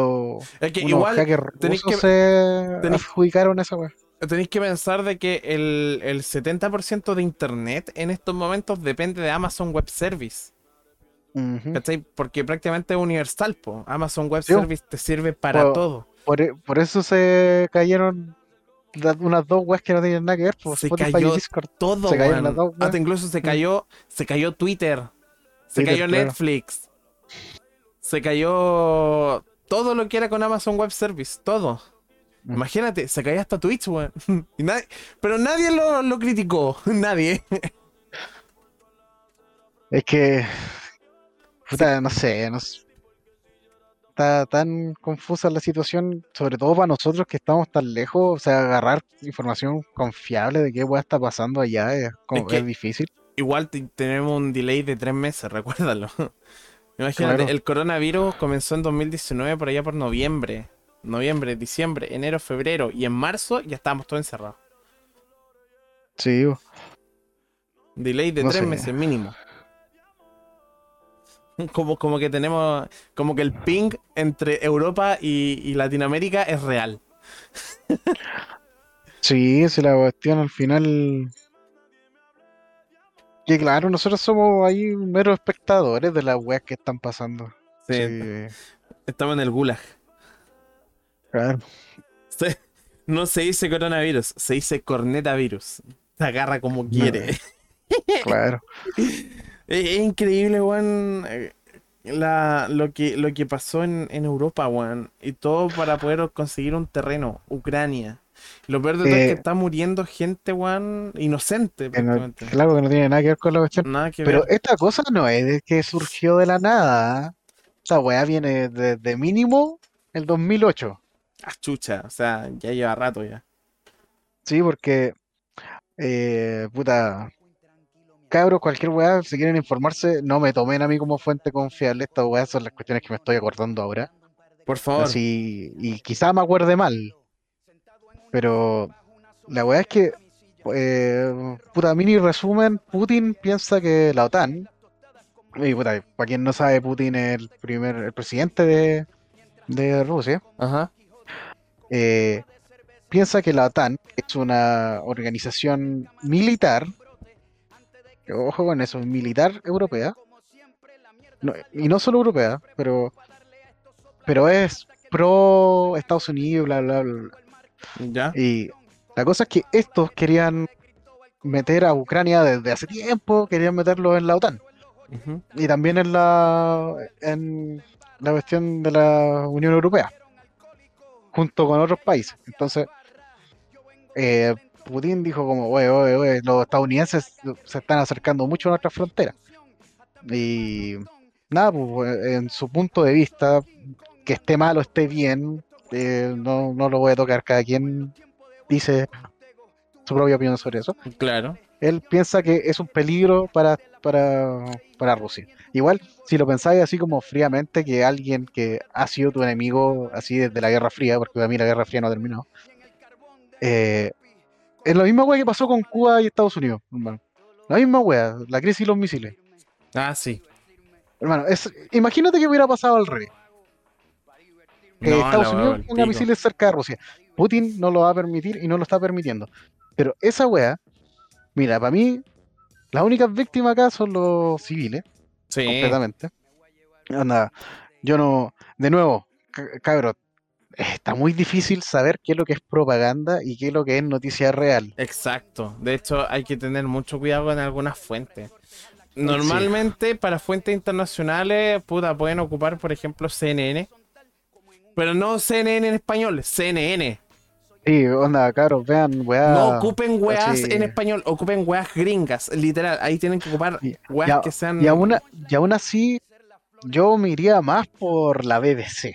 Es que igual tenéis que- se tenéis- adjudicaron esa weá. Tenéis que pensar de que el, el 70% de internet en estos momentos depende de Amazon Web Service. Porque prácticamente es universal, po. Amazon Web Sí. Service te sirve para todo. Por, por eso se cayeron las- unas dos weas que no tenían nada que ver, Se Spotify cayó y Discord. Todo, Se cayeron las dos. Hasta incluso se cayó, se cayó Twitter. Se Twitter, cayó claro. Netflix. Se cayó todo lo que era con Amazon Web Service. Todo. Imagínate, se cayó hasta Twitch, weón. Y nadie- pero nadie lo, lo criticó. Nadie. Es que, puta, no sé, no sé. Está tan confusa la situación, sobre todo para nosotros que estamos tan lejos, o sea, agarrar información confiable de qué wea está pasando allá es, como, que- es difícil. Igual te- tenemos un delay de tres meses, recuérdalo. Imagínate, Claro. el coronavirus comenzó en 2019 por allá por noviembre. Noviembre, diciembre, enero, febrero. Y en marzo ya estábamos todos encerrados. Sí, bo. Delay de No tres sé. meses mínimo. Como, como que tenemos. Como que el ping entre Europa y, y Latinoamérica es real. sí, si la cuestión al final... Que claro, nosotros somos ahí meros espectadores de las weas que están pasando. Sí, Sí, Estamos en el gulag. Claro. Se- no se dice coronavirus, se dice cornetavirus. Se agarra como quiere. Claro. Es, es increíble, weón. eh, La, lo, que, lo que pasó en, en Europa, weón. Y todo para poder conseguir un terreno. Ucrania. Lo peor de todo es que Eh, está muriendo gente, weón, inocente, no- claro que no tiene nada que ver con la cuestión. Nada que Pero ver. esta cosa no es de que surgió de la nada. Esta weá viene de, de mínimo el 2008. Ah, chucha. O sea, ya lleva rato ya. Sí, porque, eh, puta, cabros, cualquier weá, si quieren informarse, no me tomen a mí como fuente confiable. Estas weas son las cuestiones que me estoy acordando ahora. Por favor. Así, y quizá me acuerde mal. Pero la weá es que, eh, puta, mini resumen, Putin piensa que la OTAN, y puta, para quien no sabe, Putin es el primer, el presidente de, de Rusia, Ajá. Eh, piensa que la OTAN es una organización militar, ojo con eso, militar europea, no- y no solo europea, pero, pero es pro Estados Unidos, bla, bla, bla. Ya. Y la cosa es que estos querían meter a Ucrania desde hace tiempo, querían meterlo en la OTAN. Y también en la en la cuestión de la Unión Europea junto con otros países. Entonces, eh, Putin dijo como, oye, oye, oye, los estadounidenses se están acercando mucho a nuestra frontera. Y nada, pues en su punto de vista, que esté mal o esté bien, eh, no, no lo voy a tocar. Cada quien dice su propia opinión sobre eso. Claro. Él piensa que es un peligro para, para, para Rusia. Igual, si lo pensáis así como fríamente, que alguien que ha sido tu enemigo así desde la Guerra Fría, porque para mí la Guerra Fría no terminó, eh, es la misma wea que pasó con Cuba y Estados Unidos, hermano. La misma wea, la crisis y los misiles. Ah, sí. Hermano, es, imagínate que hubiera pasado al revés. Que No, Estados Unidos tenga misiles cerca de Rusia. Putin no lo va a permitir y no lo está permitiendo. Pero esa wea, mira, para mí, las únicas víctimas acá son los civiles, Sí. completamente. Anda, yo no, de nuevo, ca- cabros, está muy difícil saber qué es lo que es propaganda y qué es lo que es noticia real. Exacto. De hecho, hay que tener mucho cuidado con algunas fuentes. Normalmente, para fuentes internacionales, puta, pueden ocupar, por ejemplo, CNN. Pero no CNN en español, CNN. Sí, onda, cabros, vean, weá. No ocupen weas así- en español, ocupen weas gringas, literal. Ahí tienen que ocupar weas que sean. Y aún, y aún así, yo me iría más por la BBC.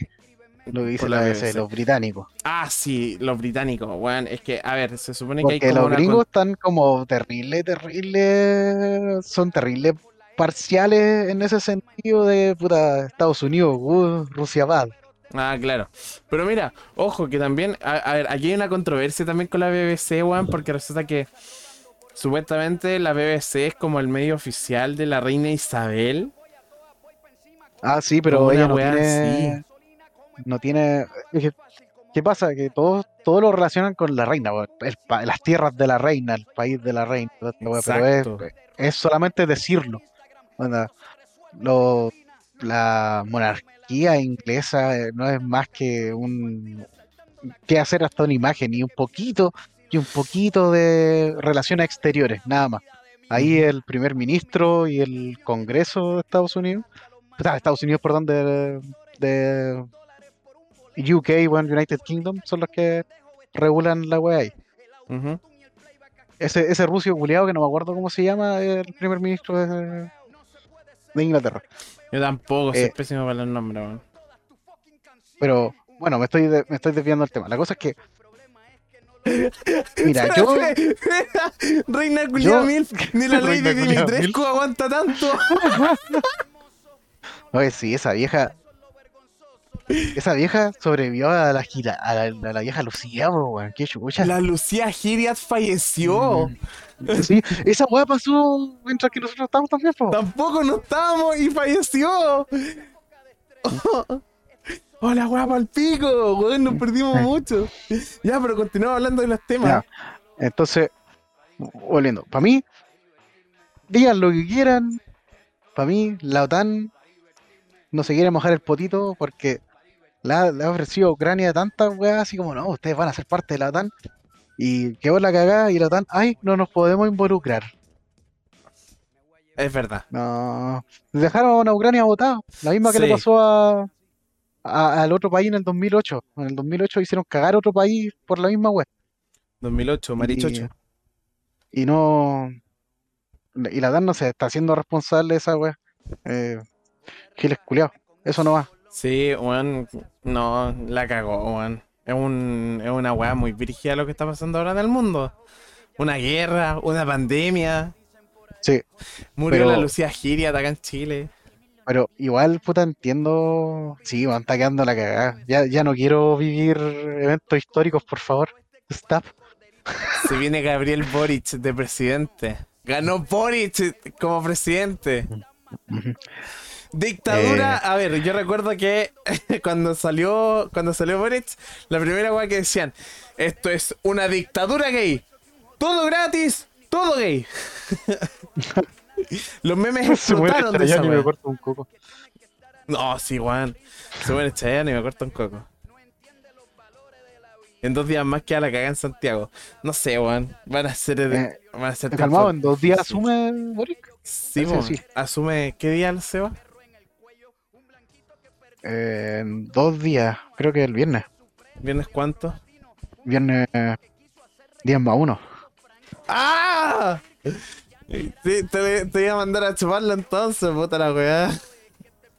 Lo que dice la, BBC, BBC. los británicos. Ah, sí, los británicos, weón. Es que, a ver, se supone que hay como los gringos están como terrible, terrible. Son terribles parciales en ese sentido de puta Estados Unidos, uh, Rusia bad. Ah, claro. Pero mira, ojo, que también, a, a ver, aquí hay una controversia también con la BBC, weón, porque resulta que supuestamente la BBC es como el medio oficial de la reina Isabel. Ah, sí, pero ella no tiene. No tiene. ¿Qué pasa? Que todos todo lo relacionan con la reina. El las tierras de la reina, el país de la reina, pero es, es solamente decirlo. Onda, lo- la monarquía inglesa eh, no es más que un que hacer hasta una imagen y un poquito y un poquito de relaciones exteriores, nada más. Ahí el primer ministro y el Congreso de Estados Unidos, Estados Unidos, perdón, de, de UK, bueno, United Kingdom, son los que regulan la wea ahí. Ese, ese ruso culiado que no me acuerdo cómo se llama, el primer ministro de, de Inglaterra. Yo tampoco, soy Eh, pésimo para los nombres, weón. Pero bueno, me estoy, de- me estoy desviando del tema. La cosa es que. Mira, yo. Reina Culia yo- Milf, ni la ley de culiao Dimitrescu aguanta tanto. Oye, sí, esa vieja. Esa vieja sobrevivió a la, gira, a la, a la vieja Lucía, weón. Qué chucha. La Lucía Giriat falleció. Sí, esa weá pasó mientras que nosotros estábamos también, po. Tampoco no estábamos y falleció. Hola, guapa al pico, weón, nos perdimos mucho. Ya, pero continuamos hablando de los temas. Ya. Entonces, volviendo. Para mí, digan lo que quieran. Para mí, la OTAN no se quiere mojar el potito porque la, le ha ofrecido a Ucrania tantas weas así como, no, ustedes van a ser parte de la OTAN. Y quedó la cagada y la OTAN, ay, no nos podemos involucrar. Es verdad. No. Dejaron a Ucrania votada. La misma que le pasó a, a- al otro país en el 2008. En el 2008 hicieron cagar a otro país por la misma wea. 2008, Marichocho. Y, y no. Y la DAN no se está haciendo responsable de esa wea. Eh, Giles culiao. Eso no va. Sí, weón, no, la cagó, weón. Es, un, es una weá muy virgida lo que está pasando ahora en el mundo. Una guerra, una pandemia. Sí. Murió Pero- la Lucía Giriat acá en Chile. Pero igual, puta, entiendo. Sí, van está quedando la cagada. Ya, ya no quiero vivir eventos históricos, por favor. Stop. Se viene Gabriel Boric de presidente. Ganó Boric como presidente. Dictadura, Eh. a ver, yo recuerdo que cuando salió cuando salió Boric, la primera weá que decían, esto es una dictadura gay. Todo gratis, todo gay. Los memes explotaron de esa y me corto un coco. No, sí, weón. Se muere Chayanne y me corta un coco. En dos días más queda la cagada en Santiago. No sé, weón. Van a ser... Eh, van a ser Calmado, en dos días asume Boric. Sí. Asume... ¿Qué día se va? Eh, en dos días, creo que el viernes. ¿Viernes cuánto? Viernes 10 más 1. ¡Ah! Sí, te, te iba a mandar a chuparlo entonces, puta la weá.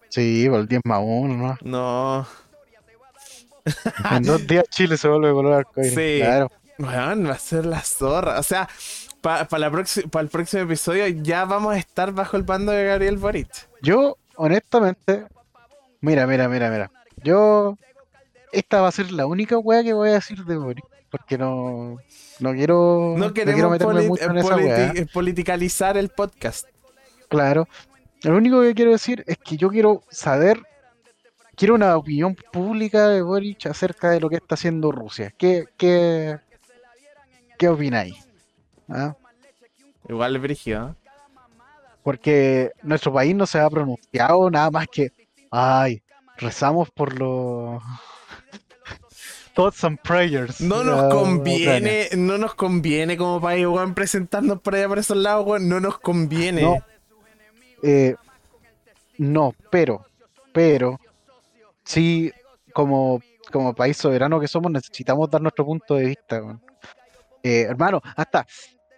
Sí, por el 10 más 1, ¿no? No. En dos días Chile se vuelve color arcoíris. Sí. Claro. Weón, va a ser la zorra. O sea, para el próximo episodio ya vamos a estar bajo el bando de Gabriel Boric. Yo, honestamente, mira, mira, mira, mira. Yo, esta va a ser la única wea que voy a decir de Boric. Porque no, no quiero, No queremos meterme mucho en esa politi- wea. eh, politicalizar el podcast. Claro. Lo único que quiero decir es que yo quiero saber, quiero una opinión pública de Boric acerca de lo que está haciendo Rusia. ¿Qué, qué, qué opináis? ¿Ah? Igual es brígido. ¿eh? Porque nuestro país no se ha pronunciado nada más que, ay, rezamos por los thoughts and prayers. No nos Ucrania". conviene, no nos conviene como país, weón, presentarnos por allá por esos lados, weón. No nos conviene. No. Eh, no, pero, pero, sí, como, como país soberano que somos, necesitamos dar nuestro punto de vista. weón. Eh, hermano, hasta,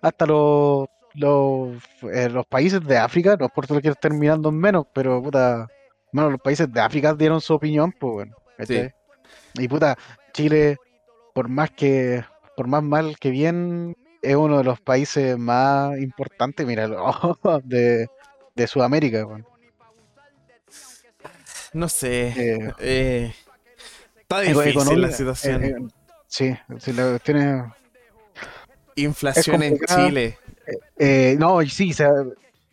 hasta los, los, eh, los países de África, no es por todo que estén mirando en menos, pero puta, hermano, los países de África dieron su opinión, pues bueno. ¿cachai? Y puta, Chile, por más que, por más mal que bien, es uno de los países más importantes, mira, de, de Sudamérica, weón. No sé. Eh, eh, está difícil la situación. eh, eh, sí, sí, la cuestión es- Inflación en. Chile. eh, no, y sí, se,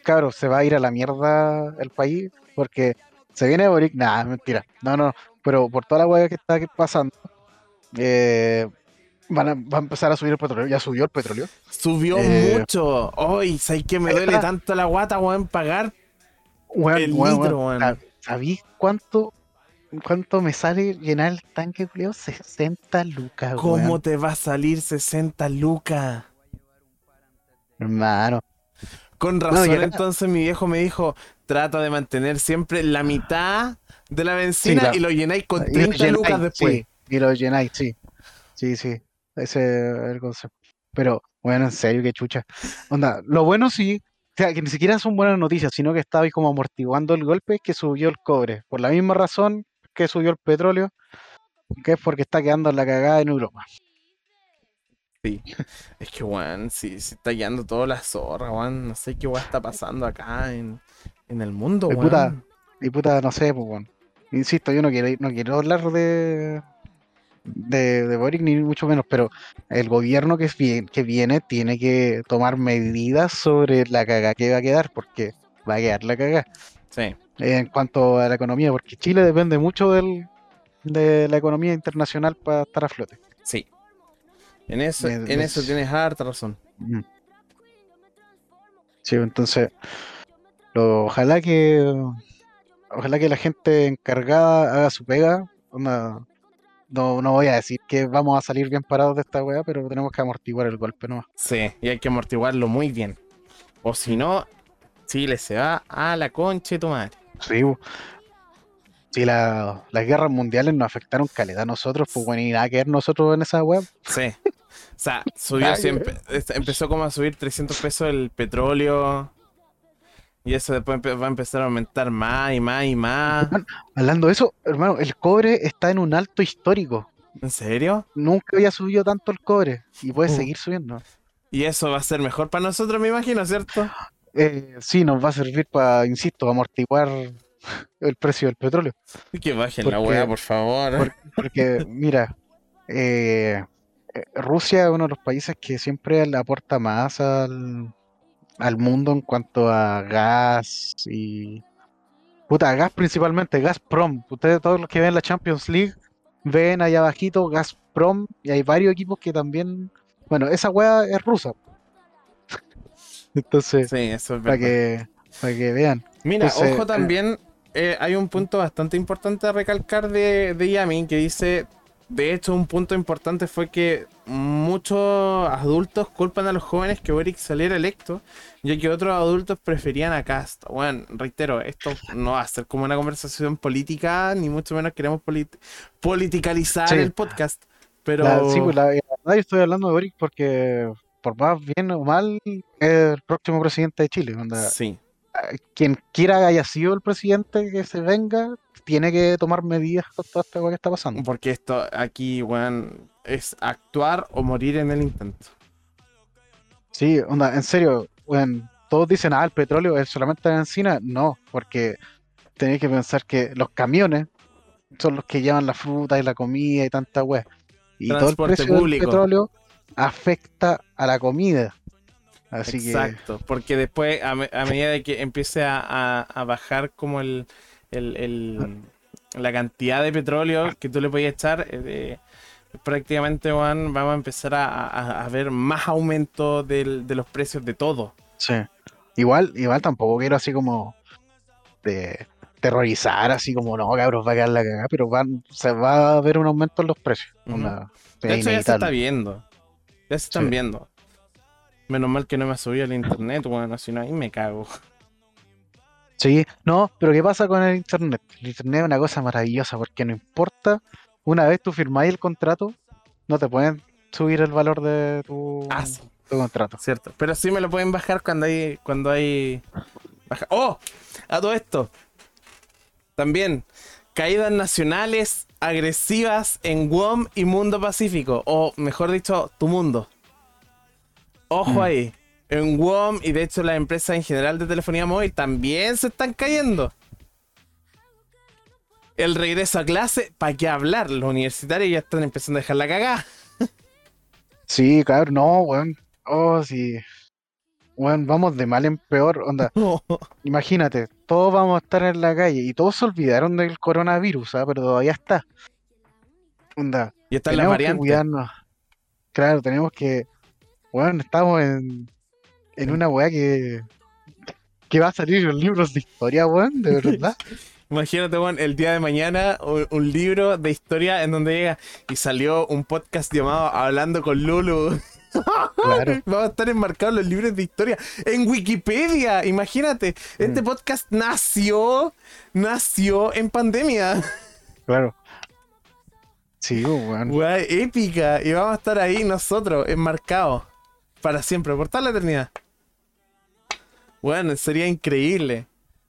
claro, se va a ir a la mierda el país porque se viene Boric, nada, mentira, no, no, pero por toda la hueá que está pasando, eh, van a, va a empezar a subir el petróleo, ya subió el petróleo. Subió Eh, mucho. Ay, ¿sabes qué me duele está. tanto la guata, weón? Pagar Weón, el weón, litro, weón, weón. ¿sab- ¿Sabís cuánto, cuánto me sale llenar el tanque, Julio? 60 lucas, ¿Cómo weón. te va a salir 60 lucas? Hermano. Con razón, entonces mi viejo me dijo, trata de mantener siempre la mitad de la benzina y lo llenáis con Y lo 30 llenáis, lucas después. sí, y lo llenáis, sí. Sí, sí. Ese es el concepto. Pero, bueno, en serio, qué chucha. Onda, lo bueno sí, o sea, que ni siquiera son buenas noticias, sino que estaba ahí como amortiguando el golpe, que subió el cobre. Por la misma razón que subió el petróleo, que es porque está quedando en la cagada en Europa. Sí. Es que, weón, sí, se está guiando toda la zorra, weón. No sé qué weón está pasando acá en, en el mundo, Eh, weón. puta. Y puta, no sé, pues, bueno. Insisto, yo no quiero, no quiero hablar de, de, de Boric ni mucho menos, pero el gobierno que, que viene tiene que tomar medidas sobre la caga que va a quedar, porque va a quedar la caga Sí. en cuanto a la economía, porque Chile depende mucho del, de la economía internacional para estar a flote. En eso, en tienes harta razón. Sí, entonces, lo- ojalá que ojalá que la gente encargada haga su pega. no, no voy a decir que vamos a salir bien parados de esta weá, pero tenemos que amortiguar el golpe nomás. Sí, y hay que amortiguarlo muy bien. O si no, Chile se va a la concha de tu madre. Sí. Si la- las guerras mundiales nos afectaron calidad a nosotros, pues bueno, y nada que ver nosotros en esa weá. Sí. O sea, subió siempre. est- Empezó como a subir 300 pesos el petróleo. Y eso después va a empezar a aumentar más y más y más. Hablando de eso, hermano, el cobre está en un alto histórico. ¿En serio? Nunca había subido tanto el cobre y puede Uh. seguir subiendo. Y eso va a ser mejor para nosotros, me imagino, ¿cierto? Eh, sí, nos va a servir para, insisto, amortiguar el precio del petróleo. Que bajen la weá, por favor. por- Porque, mira, eh, eh, Rusia es uno de los países que siempre le aporta más al, al mundo en cuanto a gas y... Puta, gas principalmente, Gazprom. Ustedes todos los que ven la Champions League ven allá abajito Gazprom y hay varios equipos que también... Bueno, esa weá es rusa. Entonces, Sí, eso es para que, para que vean. Mira, Entonces, ojo también, eh, hay un punto bastante importante a recalcar de, de Yami que dice, de hecho un punto importante fue que muchos adultos culpan a los jóvenes que Boric saliera electo, ya que otros adultos preferían a Cast. Bueno, reitero, esto no va a ser como una conversación política, ni mucho menos queremos polit- politicalizar Sí. el podcast, pero... La- sí, pues, la, la verdad yo estoy hablando de Boric porque, por más bien o mal, es el próximo presidente de Chile. onda, sí. Quien quiera que haya sido el presidente que se venga, tiene que tomar medidas con toda esta cosa que está pasando. Porque esto aquí, weón, es actuar o morir en el intento. Sí, onda, en serio, weón, todos dicen, ah, el petróleo es solamente la encina. No, porque tenéis que pensar que los camiones son los que llevan la fruta y la comida y tanta weá. Y todo el precio del petróleo afecta a la comida. Así Exacto, porque después, a, me- a medida de que empiece a, a- a bajar como el, el- el- la cantidad de petróleo que tú le puedes echar, eh, prácticamente weón, vamos a empezar a, ver más aumento del- de los precios de todo. sí. Igual, igual tampoco quiero así como de terrorizar, así como no, cabros, va a quedar la cagada, pero van, se va a ver un aumento en los precios. Es De hecho, ya se está viendo. Ya se están Sí. viendo. Menos mal que no me ha subido el internet, bueno, si no ahí me cago. Sí, no, pero ¿qué pasa con el internet? El internet es una cosa maravillosa porque no importa, una vez tú firmáis el contrato, no te pueden subir el valor de tu, Ah, sí. tu contrato. Cierto. Pero sí me lo pueden bajar cuando hay. Cuando hay. baja- ¡Oh! A todo esto. También. Caídas nacionales agresivas en Guam y Mundo Pacífico. O mejor dicho, tu mundo. Ojo Mm. ahí. En Guam y de hecho las empresas en general de telefonía móvil también se están cayendo. El regreso a clase, ¿para qué hablar? Los universitarios ya están empezando a dejar la cagada. Sí, cabrón, no, weón. Oh, sí. Weón, vamos de mal en peor. Onda, imagínate, todos vamos a estar en la calle y todos se olvidaron del coronavirus, ¿ah? Pero todavía está. Onda, y están las tenemos que cuidarnos. Claro, tenemos que. Bueno, estamos en, en una weá que. que va a salir en libros de historia, weón, de verdad. Imagínate, weón, el día de mañana un, un libro de historia en donde llega y salió un podcast llamado Hablando con Lulu. Claro. Vamos a estar enmarcados los libros de historia en Wikipedia. Imagínate, este Mm. podcast nació, nació en pandemia. Claro. Sí, weón. Weá, épica. Y vamos a estar ahí nosotros, enmarcados. Para siempre, por toda la eternidad. Bueno, sería increíble.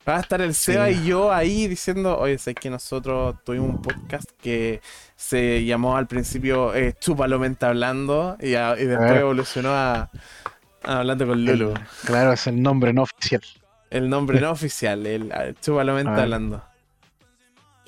Va a estar el Seba Sí. y yo ahí diciendo, oye, sé que nosotros tuvimos un podcast que se llamó al principio eh, Chupalamente Hablando y, a- y después Ah. evolucionó a, a Hablando con Lulu. El- claro, es el nombre no oficial. El nombre no oficial, el a- Chupalamente Ah. Hablando.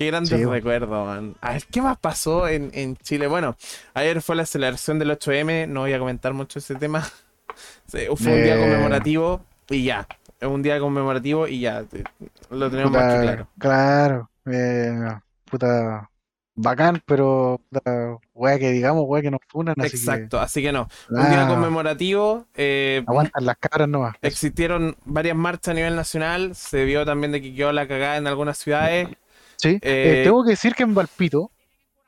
Qué grandes Sí, recuerdos, man. A ver, ¿qué más pasó en, en Chile? Bueno, ayer fue la celebración del 8M, no voy a comentar mucho ese tema. Fue un día Eh. conmemorativo y ya. Es un día conmemorativo y ya. te- Lo tenemos más que Puta, claro. Claro. eh, puta. Bacán, pero puta, weá que digamos, weá que nos funan, así Exacto, así que no. Un día ah, conmemorativo. eh, Aguantan las cabras nomás. existieron varias marchas a nivel nacional. Se vio también de que quedó la cagada en algunas ciudades. Sí, Eh, eh, tengo que decir que en Valpito,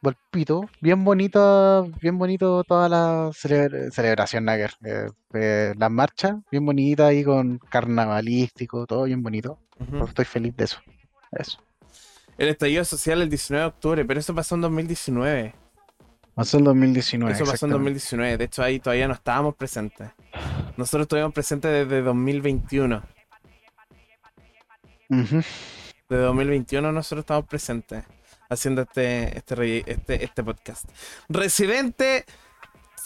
Valpito, bien bonita, bien bonito toda la cele- celebración Nagger, eh, eh, las marchas, bien bonita ahí con carnavalístico, todo bien bonito. Ujú. Estoy feliz de eso. Eso. El estallido social el 19 de octubre, pero eso pasó en 2019. Pasó el 2019. Eso pasó en exactamente. 2019. De hecho, ahí todavía no estábamos presentes. Nosotros estuvimos presentes desde 2021. Ujú. Desde 2021 nosotros estamos presentes haciendo este, este, este, este podcast. Residente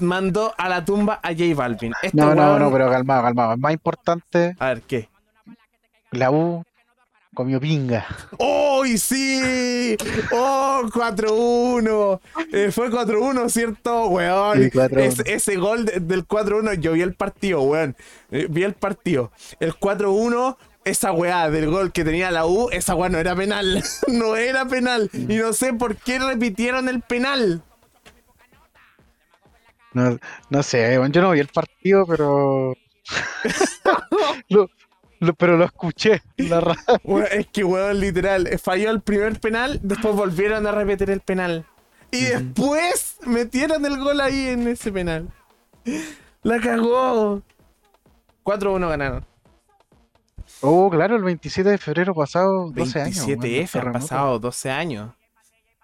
mandó a la tumba a J Balvin. Este No, no, weón- no, pero calmado, calmado. Más importante, A ver, ¿qué? la U comió pinga. ¡Oh, y sí! ¡Oh, 4-1! Eh, fue 4-1, ¿cierto, weón? Sí, 4-1. Es- ese gol de- del 4-1, yo vi el partido, weón. Eh, vi el partido. El 4-1, esa weá del gol que tenía la U, esa weá no era penal. no era penal. Y no sé por qué repitieron el penal. No, no sé, yo no vi el partido, pero. Lo- lo- pero lo escuché. en La es que, weón, literal, falló el primer penal, después volvieron a repetir el penal. Y después metieron el gol ahí en ese penal. La cagó. 4-1 ganaron. Oh, claro, el 27 de febrero pasado, 12 años. 27F weón, han terremoto. pasado 12 años.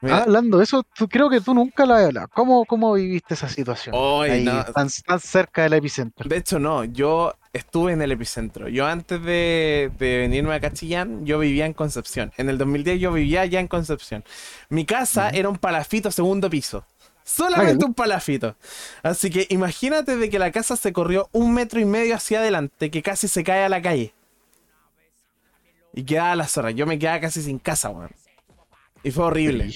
Ah, hablando de eso, tú, creo que tú nunca la has hablado. ¿Cómo, ¿Cómo viviste esa situación? Ahí, no. tan, tan cerca del epicentro. De hecho, no, yo estuve en el epicentro. Yo antes de, de venirme a Cachillán, yo vivía en Concepción. En el 2010 yo vivía ya en Concepción. Mi casa era un palafito segundo piso. Solamente un palafito. Así que imagínate de que la casa se corrió un metro y medio hacia adelante, que casi se cae a la calle. Y quedaba la zorra. Yo me quedaba casi sin casa, weón. Y fue horrible.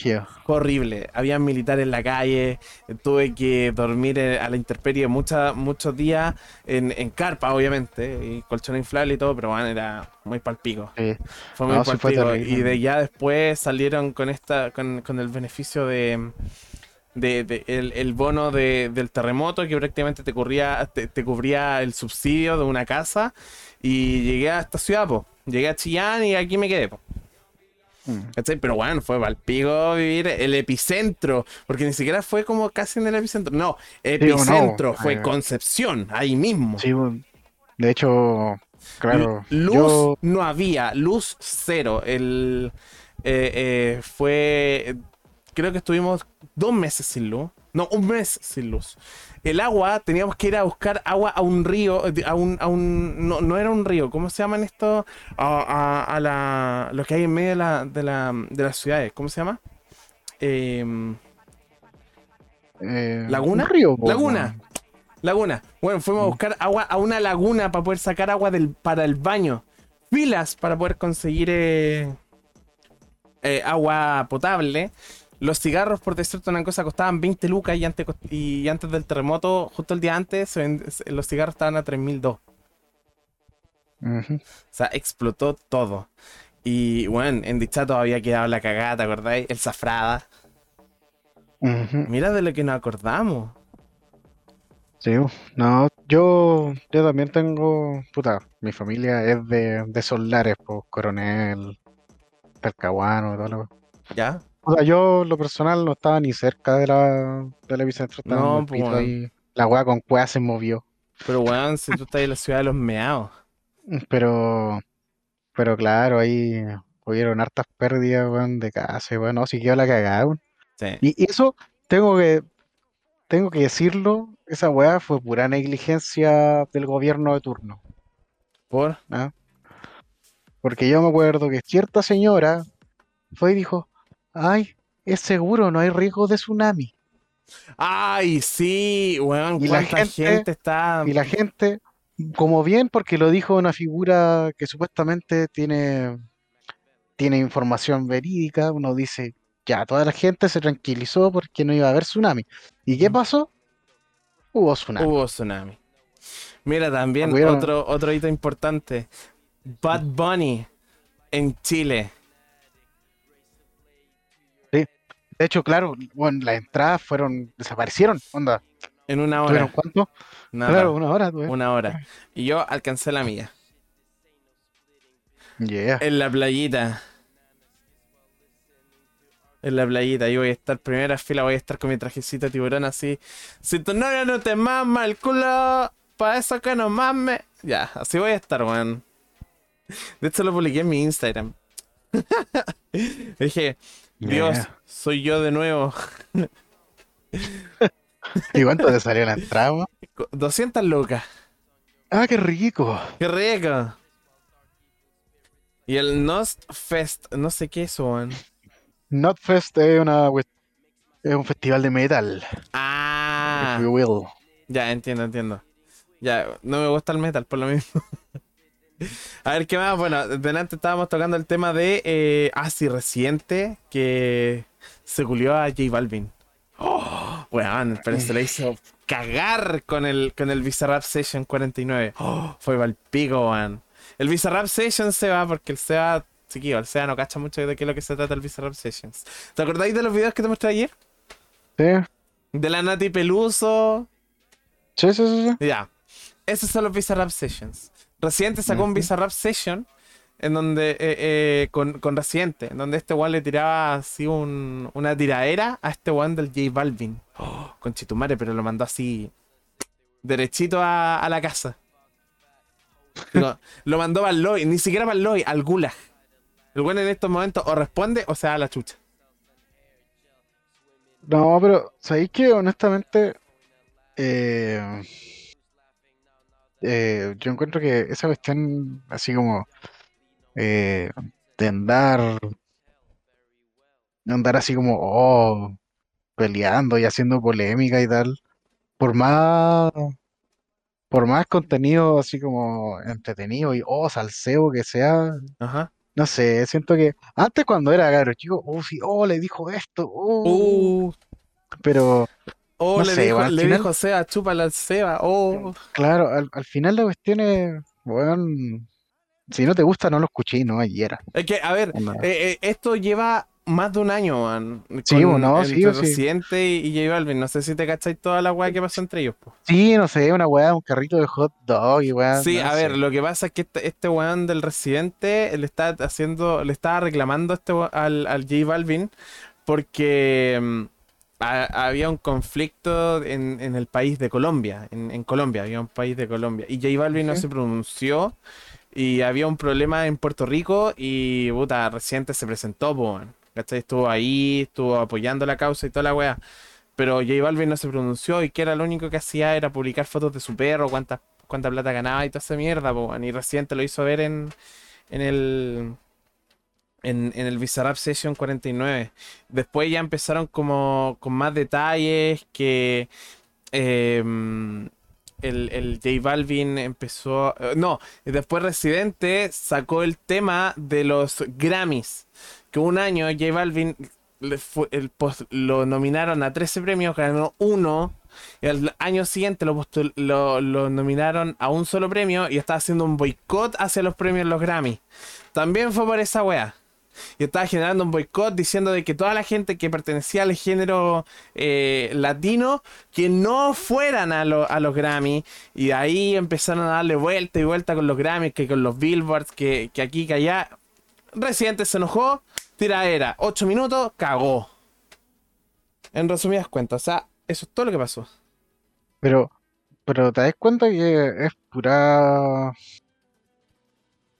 Fue horrible. Había militares en la calle. Tuve que dormir eh, a la intemperie mucha- muchos días en, en carpa, obviamente. Y colchón inflable y todo, pero bueno, era muy palpico. Sí. Fue muy No, fue palpico. terrible. Y de ya después salieron con esta, con, con el beneficio de. De, de- el, el bono de- del terremoto que prácticamente te, cubría, te, te cubría el subsidio de una casa y llegué a esta ciudad, po. Llegué a Chillán y aquí me quedé. po. Mm. Pero bueno, fue Valpigo vivir el epicentro, porque ni siquiera fue como casi en el epicentro. No, epicentro, no. fue Concepción, ahí mismo. Sí, de hecho, claro. Luz yo- no había, luz cero. El, eh, eh, fue, creo que estuvimos dos meses sin luz. No, un mes sin luz. El agua, teníamos que ir a buscar agua a un río, a un, a un no, no era un río, ¿cómo se llaman esto? A, a- a la, lo que hay en medio de, la, de, la, de las ciudades, ¿cómo se llama? Em, eh, ¿Laguna? un río, Laguna. Laguna. Bueno, fuimos a Mm. buscar agua a una laguna para poder sacar agua del, para el baño. Filas para poder conseguir eh, eh, agua potable. Los cigarros, por decirte una cosa, costaban 20 lucas y antes, y antes del terremoto, justo el día antes, los cigarros estaban a 3002. Ujú. O sea, explotó todo. Y bueno, en Dichato había quedado la cagada, ¿te acordáis? El zafrada. Mira de lo que nos acordamos. Sí, no, yo, yo también tengo, puta, mi familia es de, de Solares, pues, Coronel, Talcahuano, y todo lo ¿Ya? O sea, yo, lo personal, no estaba ni cerca de la, del epicentro, No, pues, bueno. La weá con cueva se movió. Pero weón, si tú estás en la ciudad de los meados. Pero, pero claro, ahí hubieron hartas pérdidas, weón, de casa, weón, no, sí quedó la cagada, weón. Sí. Y eso, tengo que, tengo que decirlo, esa weá fue pura negligencia del gobierno de turno. ¿Por? ¿ah? Porque yo me acuerdo que cierta señora fue y dijo, ay, es seguro, no hay riesgo de tsunami. Ay, sí, weón, Y la gente, gente- está. Y la gente, como bien, porque lo dijo una figura que supuestamente tiene, tiene información verídica, uno dice, ya, toda la gente se tranquilizó porque no iba a haber tsunami. ¿Y qué Mm. pasó? Hubo tsunami. Hubo tsunami. Mira, también Hubieron- otro, otro hito importante. Bad Bunny en Chile. De hecho, claro, bueno, las entradas fueron, desaparecieron, onda, En una ¿tuvieron hora. cuánto? Nada, Claro, una hora, tuve. una hora. Y yo alcancé la mía. Yeah. En la playita. En la playita. Yo voy a estar primera fila, voy a estar con mi trajecito tiburón así. Si tu novia no te mama el culo, para eso que no mames. Ya, así voy a estar, weón. De hecho lo publiqué en mi Instagram. Dije, Dios, Yeah. soy yo de nuevo. ¿Y cuánto te salió la entrada? weón? 200 lucas. Ah, qué rico. ¡Qué rico! Y el Nost Fest, no sé qué es, weón. Notfest es una es un festival de metal, Ah, if you will. ya entiendo, entiendo. Ya, no me gusta el metal por lo mismo. A ver, ¿qué más? Bueno, delante estábamos tocando el tema de. Eh, ah, sí, reciente que se culió a J Balvin. Oh, weón, pero se le hizo cagar con el, con el Bizarrap Session 49. Oh, fue palpico, weón. El Bizarrap Session se va porque el SEA, chiquillo, el SEA no cacha mucho de qué es lo que se trata el Bizarrap Sessions. ¿Te acordáis de los videos que te mostré ayer? Sí, De la Nati Peluso. sí, sí, sí, sí. Ya. Esos son los Bizarrap Sessions. Residente sacó un. Bizarrap Session en donde eh, eh, con, con Residente, en donde este one le tiraba así un- una tiradera a este one del J Balvin. Oh, con Chitumare, pero lo mandó así derechito a, a la casa. No, lo mandó para Loy, ni siquiera para Loy, al Gulag. El bueno en estos momentos o responde o se da la chucha. No, pero ¿sabéis que honestamente eh, eh, yo encuentro que esa cuestión así como eh, de andar, andar así como oh, peleando y haciendo polémica y tal, por más, por más contenido así como entretenido y oh, salseo que sea, Ajá. no sé, siento que antes cuando era cabro chico, oh, sí, oh, le dijo esto, oh, Uh, pero oh, no le sé, dijo, bueno, le final- dijo Seba, chúpala al Seba. Oh. claro, al, al final la cuestión es, weón, si no te gusta no lo escuché, no ayer. Es que, a ver, eh, eh, esto lleva más de un año, man. Sí, con- bueno, sí, sí. Residente y, J Balvin. No sé si te cacháis toda la weá que pasó entre ellos, po. Sí, no sé, una weá, un carrito de hot dog y weá. Sí, no a ver, lo que pasa es que este, este weón del Residente le está haciendo, le estaba reclamando este al, al J Balvin porque ha- había un conflicto en, en el país de Colombia, en, en Colombia, había un país de Colombia, y J Balvin no se pronunció y había un problema en Puerto Rico y puta, Residente se presentó, po, ¿cachai? Estuvo ahí, estuvo apoyando la causa y toda la weá. Pero J Balvin no se pronunció y que era lo único que hacía era publicar fotos de su perro, cuántas cuánta plata ganaba y toda esa mierda, po. Y Residente lo hizo ver en, en el en, en el Bizarrap Session 49. Después ya empezaron como con más detalles que em, el, el J Balvin empezó... eh, no, después Residente sacó el tema de los Grammys. Que un año J Balvin lo nominaron a 13 premios, ganó uno. Y al año siguiente lo, lo, lo nominaron a un solo premio y estaba haciendo un boicot hacia los premios los Grammy. También fue por esa wea. Y estaba generando un boicot diciendo de que toda la gente que pertenecía al género eh, latino, que no fueran a, lo- a los Grammy. Y ahí empezaron a darle vuelta y vuelta con los Grammys, que con los Billboards, que, que aquí, que allá. Residente se enojó, tiraera, 8 minutos, cagó. En resumidas cuentas, o sea, eso es todo lo que pasó. Pero, pero te das cuenta que es pura.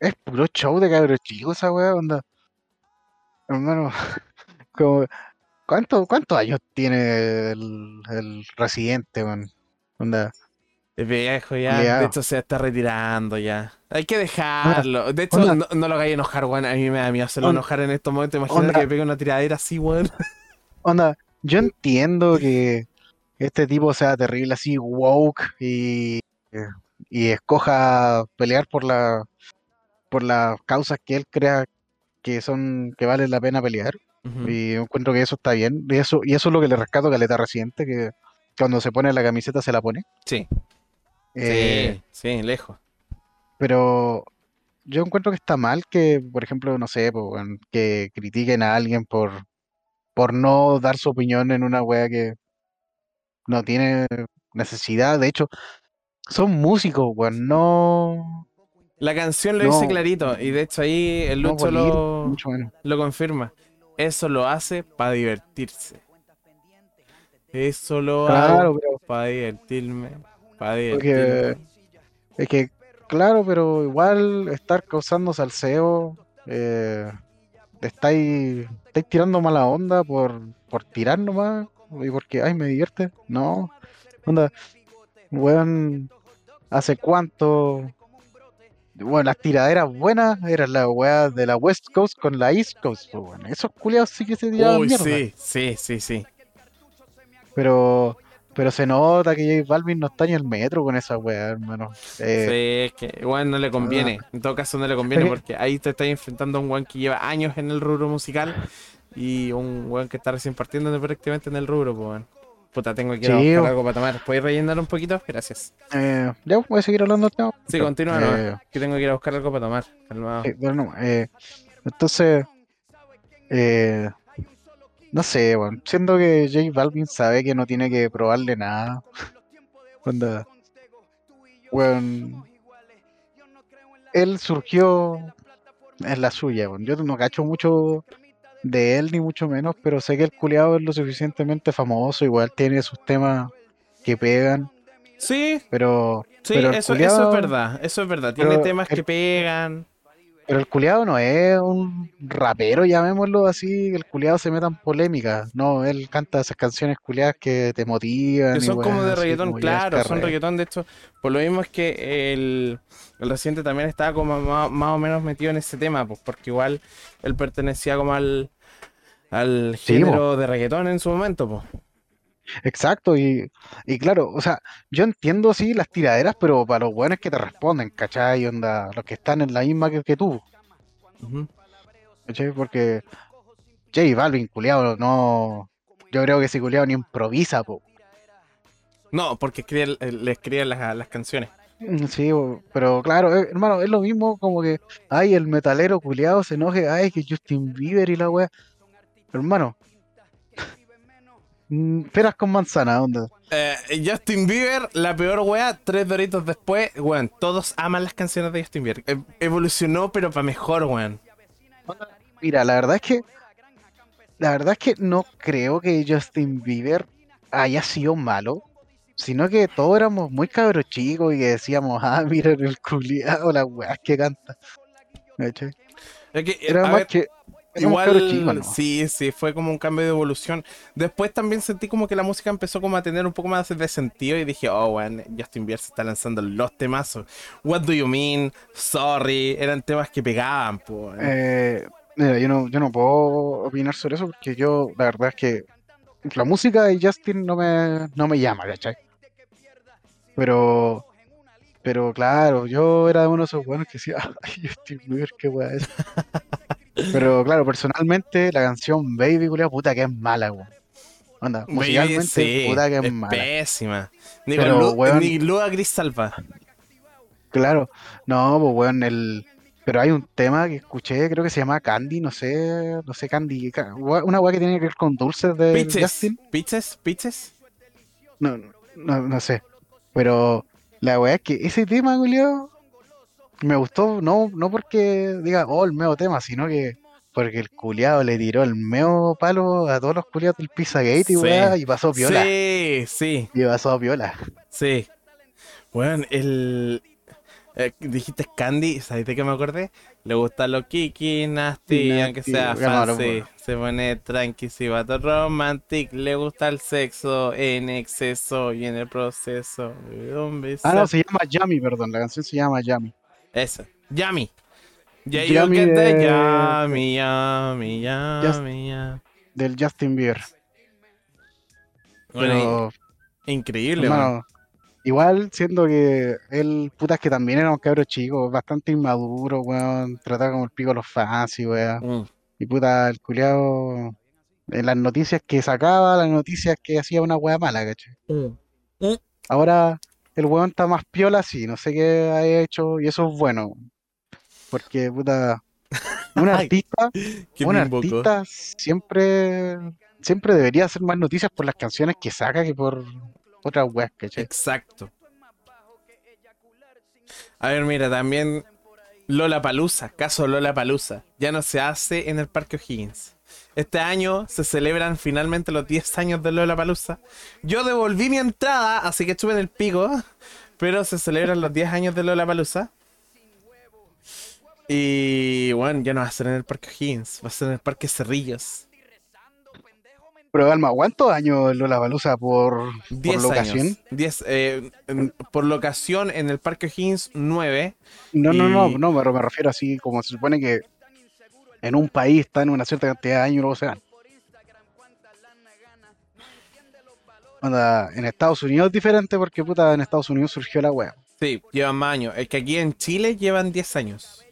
Es puro show de cabros chicos esa weá, onda. Hermano, como, ¿cuánto, ¿cuántos años tiene el, el residente, weón? Onda, El viejo ya, de hecho se está retirando ya. Hay que dejarlo. De hecho, no, no lo hagáis enojar, weón. A mí me da miedo hacerlo Onda. enojar en estos momentos. Imagínate que pegue una tiradera así, weón. onda, yo entiendo que este tipo sea terrible así, woke, y, y escoja pelear por la, por las causas que él crea que son, que vale la pena pelear. Ujú. Y yo encuentro que eso está bien. Y eso, y eso es lo que le rescato a Caleta Reciente, que cuando se pone la camiseta se la pone. Sí, Eh, sí, sí, lejos. pero yo encuentro que está mal que, por ejemplo, no sé, que critiquen a alguien por, por no dar su opinión en una wea que no tiene necesidad. De hecho, son músicos, weón, no, La canción lo dice No. clarito. Y de hecho ahí el Lucho lo, mucho menos. lo confirma. Eso lo hace para divertirse. Eso lo Claro, hago pero para divertirme. Para Porque es que, claro, pero igual estar causando salseo, eh, estáis, estáis tirando mala onda por, por tirar nomás, y porque, ay, me divierte. No, onda, weón, ¿hace cuánto? Bueno, las tiraderas buenas eran las weas de la West Coast con la East Coast, pues, weón. Esos culiados sí que se tiraban Uy, mierda. sí, sí, sí, sí. Pero, pero se nota que J Balvin no está ni el metro con esa wea, hermano. Eh, Sí, es que igual no le conviene. En todo caso no le conviene porque ahí te estás enfrentando a un weón que lleva años en el rubro musical y un weón que está recién partiendo prácticamente en el rubro, pues weón. Puta, tengo que ir a Sí, buscar o- algo para tomar. ¿Puedes rellenar un poquito? Gracias. eh, ya voy a seguir hablando tema. Sí, continúa, Eh, no, que tengo que ir a buscar algo para tomar. Calmado. Eh, no, entonces, eh, no sé, bueno, siendo que J Balvin sabe que no tiene que probarle nada. Cuando, bueno, él surgió en la suya, bueno, yo no cacho mucho de él ni mucho menos, pero sé que el culiado es lo suficientemente famoso, igual tiene sus temas que pegan, Sí, pero, sí, pero eso, es verdad. Eso es verdad. Tiene temas el- que pegan. Pero el culiado no es un rapero, llamémoslo así, el culiado se meta en polémica. No, él canta esas canciones culiadas que te motivan. Que y son como de reggaetón, como claro, son reggaetón. De hecho, por lo mismo es que el, el reciente también estaba como más, más o menos metido en ese tema, pues porque igual él pertenecía como al, al Sí, género de reggaetón en su momento, pues. Exacto, y, y claro, o sea, yo entiendo sí las tiraderas, pero para los buenos que te responden, ¿cachai? Onda, los que están en la misma que, que tú. ¿cachai? Porque J Balvin, culiado, no. Yo creo que ese culiado ni improvisa, po. No, porque escribe- le escribían las, las canciones. Mm, Sí, pero claro, eh, hermano, es lo mismo como que, ay, el metalero culiado se enoje, ay, que Justin Bieber y la wea. Hermano, peras con manzana, onda. Eh, Justin Bieber, la peor wea, tres doritos después, weón, todos aman las canciones de Justin Bieber. E- evolucionó, pero para mejor, weón. Mira, la verdad es que, la verdad es que no creo que Justin Bieber haya sido malo, sino que todos éramos muy cabros chicos y que decíamos, ah, mira el culiado, las weas que canta. Es que, eh, Era más ver, que. Igual, ¿no? sí, sí, fue como un cambio de evolución. Después también sentí como que la música empezó como a tener un poco más de sentido y dije, oh, weón, Justin Bieber se está lanzando los temazos. What do you mean? Sorry, eran temas que pegaban, pues. Eh, mira, yo no, yo no puedo opinar sobre eso porque yo, la verdad es que la música de Justin no me, no me llama, ¿cachai? Pero, pero claro, yo era uno de esos buenos que decía, ay, Justin Bieber, qué weá es. Pero claro, personalmente la canción Baby, culiao, puta que es mala, weón. Onda, Baby, musicalmente, sí, puta que es, es mala. pésima. Ni Pero, Lu- weón- ni Lua. Claro, no, pues weón, el. Pero hay un tema que escuché, creo que se llama Candy, no sé, no sé, Candy, una weá que tiene que ver con dulces de Pitches, Justin. pitches, pitches. No, no, no sé. Pero la weá es que ese tema, Julio, me gustó, no, no porque diga, oh, el meo tema, sino que porque el culiado le tiró el meo palo a todos los culiados del Pizzagate y Sí. weá, y pasó piola. Sí, sí, Y pasó piola. sí. Bueno, el. eh, dijiste Candy, ¿sabes de qué me acordé? Le gustan los kiki, nasty, aunque sea fancy. Se pone tranqui, si va todo romantic. Le gusta el sexo en exceso y en el proceso. Un beso. Ah, no, se llama Yami, perdón, la canción se llama Yami. Yummy you get the de- yummy, Just- yummy, yummy. Del Justin Bieber. Bueno, Pero, increíble, man. hermano, igual siendo que él, putas que también era un cabro chico, bastante inmaduro, weón, trataba como el pico a los fans y weón. Mm. Y puta, el culiao, en las noticias que sacaba, las noticias que hacía una weá mala, ¿cachai? Ahora el weón está más piola, sí, no sé qué ha hecho, y eso es bueno. Porque, puta, un artista, un artista siempre, siempre debería hacer más noticias por las canciones que saca que por otras weas, ¿cachai? Exacto. A ver, mira, también Lola Palusa, caso Lola Palusa, ya no se hace en el Parque O'Higgins. Este año se celebran finalmente los 10 años de Lola Palusa. Yo devolví mi entrada, así que estuve en el pico, pero se celebran los 10 años de Lola Palusa. Y bueno, ya no va a ser en el Parque O'Higgins, va a ser en el Parque Cerrillos. Pero Alma, ¿cuántos años Lola Balusa por, por 10 locación? años. 10, eh, en- por locación en el Parque O'Higgins 9. No, no, no, Y- no, me, me refiero así como se supone que en un país está en una cierta cantidad de años, luego se. Onda, en Estados Unidos es diferente porque puta en Estados Unidos surgió la wea. Sí, llevan más años. Es que aquí en Chile llevan 10 años.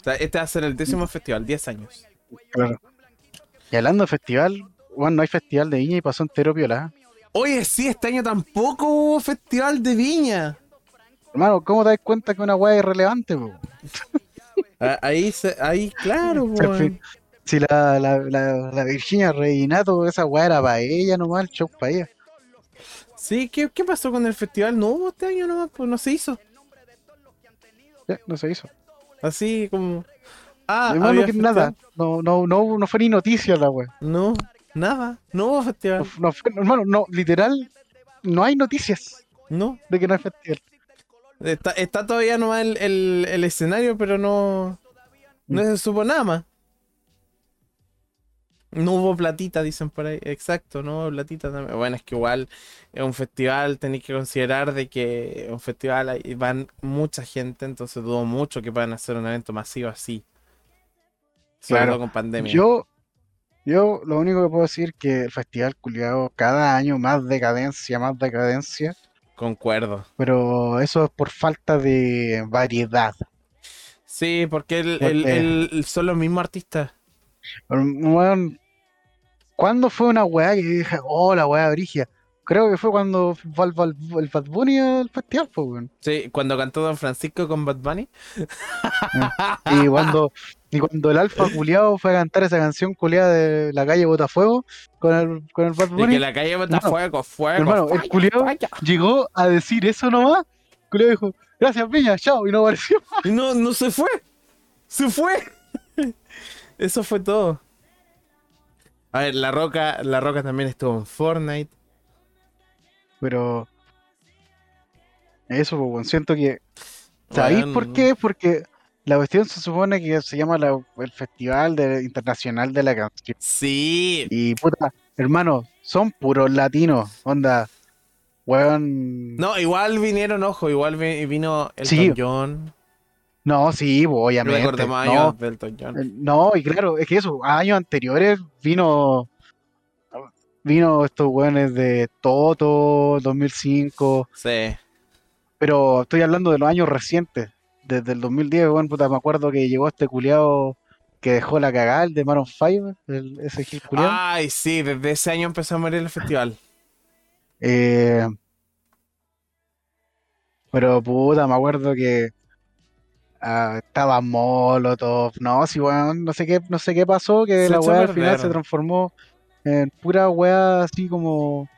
O sea, este va a ser el décimo festival, 10 años. Claro. Y hablando de festival, bueno, no hay festival de viña y pasó entero piola. Oye, sí, este año tampoco hubo festival de viña. Hermano, ¿cómo te das cuenta que una wea es irrelevante? po? Ah, Ahí, se- ahí claro, weón. Si la, la, la, la Virginia Reinato, esa wea era para ella nomás, el show para ella. Sí, ¿qué, ¿qué pasó con el festival? No hubo este año nomás, pues no se hizo. Ya, no se hizo. Así como. Ah, había que festival. nada. No, no, no, no fue ni noticia la wea. No, nada. No hubo No, festival. no fue- hermano, no, literal, no hay noticias No. de que no hay festival. Está, está todavía nomás el, el, el escenario, pero no. No se supo nada más. No hubo platita, dicen por ahí. Exacto, no hubo platita también. Bueno, es que igual es un festival, tenéis que considerar de que es un festival ahí van mucha gente, entonces dudo mucho que puedan hacer un evento masivo así. Sobre Claro. con pandemia. Yo, yo lo único que puedo decir que el festival culiado cada año más decadencia, más decadencia, Concuerdo. pero eso es por falta de variedad. Sí, porque el, Porque- el- el- son los mismos artistas. Weón, ¿cuándo fue una weá que dije, oh, la weá brigia? Creo que fue cuando fue el, Bad- el Bad Bunny al festival, pues, weón. Sí, cuando cantó Don Francisco con Bad Bunny. Y cuando, y cuando el Alfa culiado fue a cantar esa canción culiada de la calle Botafuego con el, con el Bad De Bunny, que la calle bota Hermano, fuego, hermano, el falla. llegó a decir eso nomás. El culiao dijo, gracias Piña, chao, y no apareció. Y no, no se fue. Se fue. Eso fue todo. A ver, La Roca, La Roca también estuvo en Fortnite. Pero eso, pues, siento que ¿Sabéis por qué? Porque la cuestión se supone que se llama la- el Festival de- Internacional de la Canción. Sí. Y puta, hermano, son puros latinos. Onda, weón. No, No, igual vinieron, ojo, igual vi- vino el Sí. John. sí, pues, obviamente. No, eh, no, y claro, es que eso, años anteriores vino. Vino estos weones de Toto, 2005. Sí. Pero estoy hablando de los años recientes. Desde el 2010, weón, puta, me acuerdo que llegó este culiao que dejó la cagada, el de 5, el, ese Gil culiao. Ay, sí, desde ese año empezó a morir el festival. Eh, pero puta, me acuerdo que ah, estaba Molotov, no, sí, weón, no sé qué, no sé qué pasó, que Se la weá al final se transformó en pura weá así como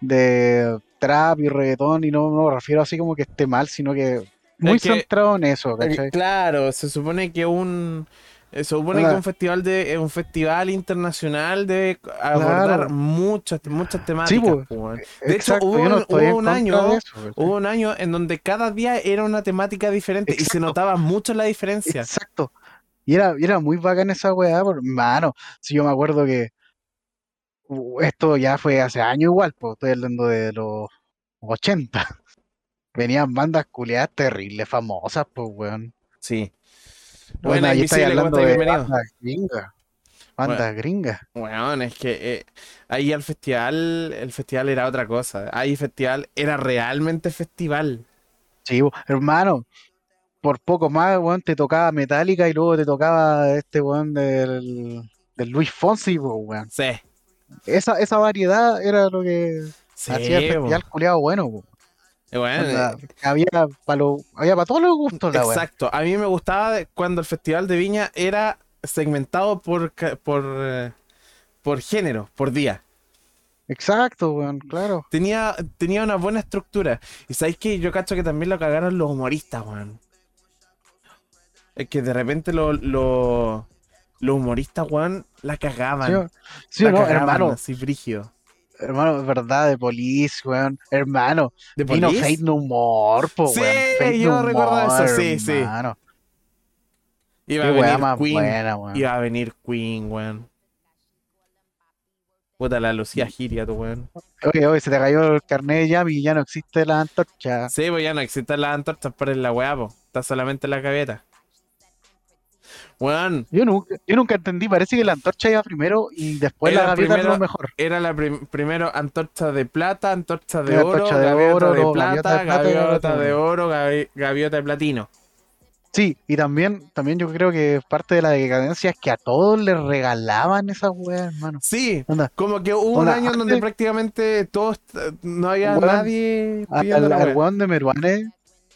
de trap y reggaetón, y no, no me refiero así como que esté mal, sino que muy Es que- centrado en eso, Eh, ¿cachai? Claro, se supone que un eh, se supone que un festival de eh, un festival internacional debe abordar Claro. muchas muchas temáticas. pues. De Exacto, hecho, hubo, no un- hubo año, hubo un año en donde cada día era una temática diferente y se notaba mucho la diferencia. Exacto. Y era, era muy bacán esa weá, por mano. Si yo me acuerdo que esto ya fue hace años igual, pues estoy hablando de los 80. Venían bandas culiadas terribles, famosas, pues weón. Sí. Bueno, Bueno, ahí estáis Invisible, ¿cómo hablando de Bienvenido. bandas gringas. Bandas gringas. Bueno, es que eh, ahí al festival, el festival era otra cosa. Ahí festival era realmente festival. Sí, hermano. Por poco más, weón, te tocaba Metallica y luego te tocaba este weón del, del Luis Fonsi, pues, weón. Sí. Esa, esa variedad era lo que Sí, hacía el festival culiado bueno, po. Eh, bueno, eh, había para había para todos los gustos la. Exacto. A mí me gustaba cuando el festival de Viña era segmentado por ca- por eh, por género, por día. Exacto, weón, claro. Tenía tenía una buena estructura. Y sabéis que yo cacho que también lo cagaron los humoristas, weón. Es que de repente lo- lo- los humoristas, weón, la cagaban. Sí, sí la o no, cagaban hermano, así brígido. hermano, es verdad, de Police, weón, hermano, ¿De vino Police? Fate No More, po, Sí, weón, Fate yo No recuerdo eso, sí, sí. Iba a venir más Queen. buena, weón. Iba a venir Queen, weón. Puta la Lucía Giria, tu weón. Oye, oye, se te cayó el carnet de Yami y ya no existe la antorcha. Sí, pues ya no existen las antorchas para la weá, po. Está solamente la gaveta. Weón, Yo nunca, yo nunca entendí, parece que la antorcha iba primero y después Era la gaviota primero- lo mejor. era la prim- primero antorcha de plata, antorcha de Era oro, de gaviota oro, de plata, gaviota de oro, gavi- gaviota de platino. Sí, y también, también yo creo que parte de la decadencia es que a todos les regalaban esas weas, hermano. Sí, como que hubo un año en donde prácticamente todos, no había nadie al, weón de Meruane,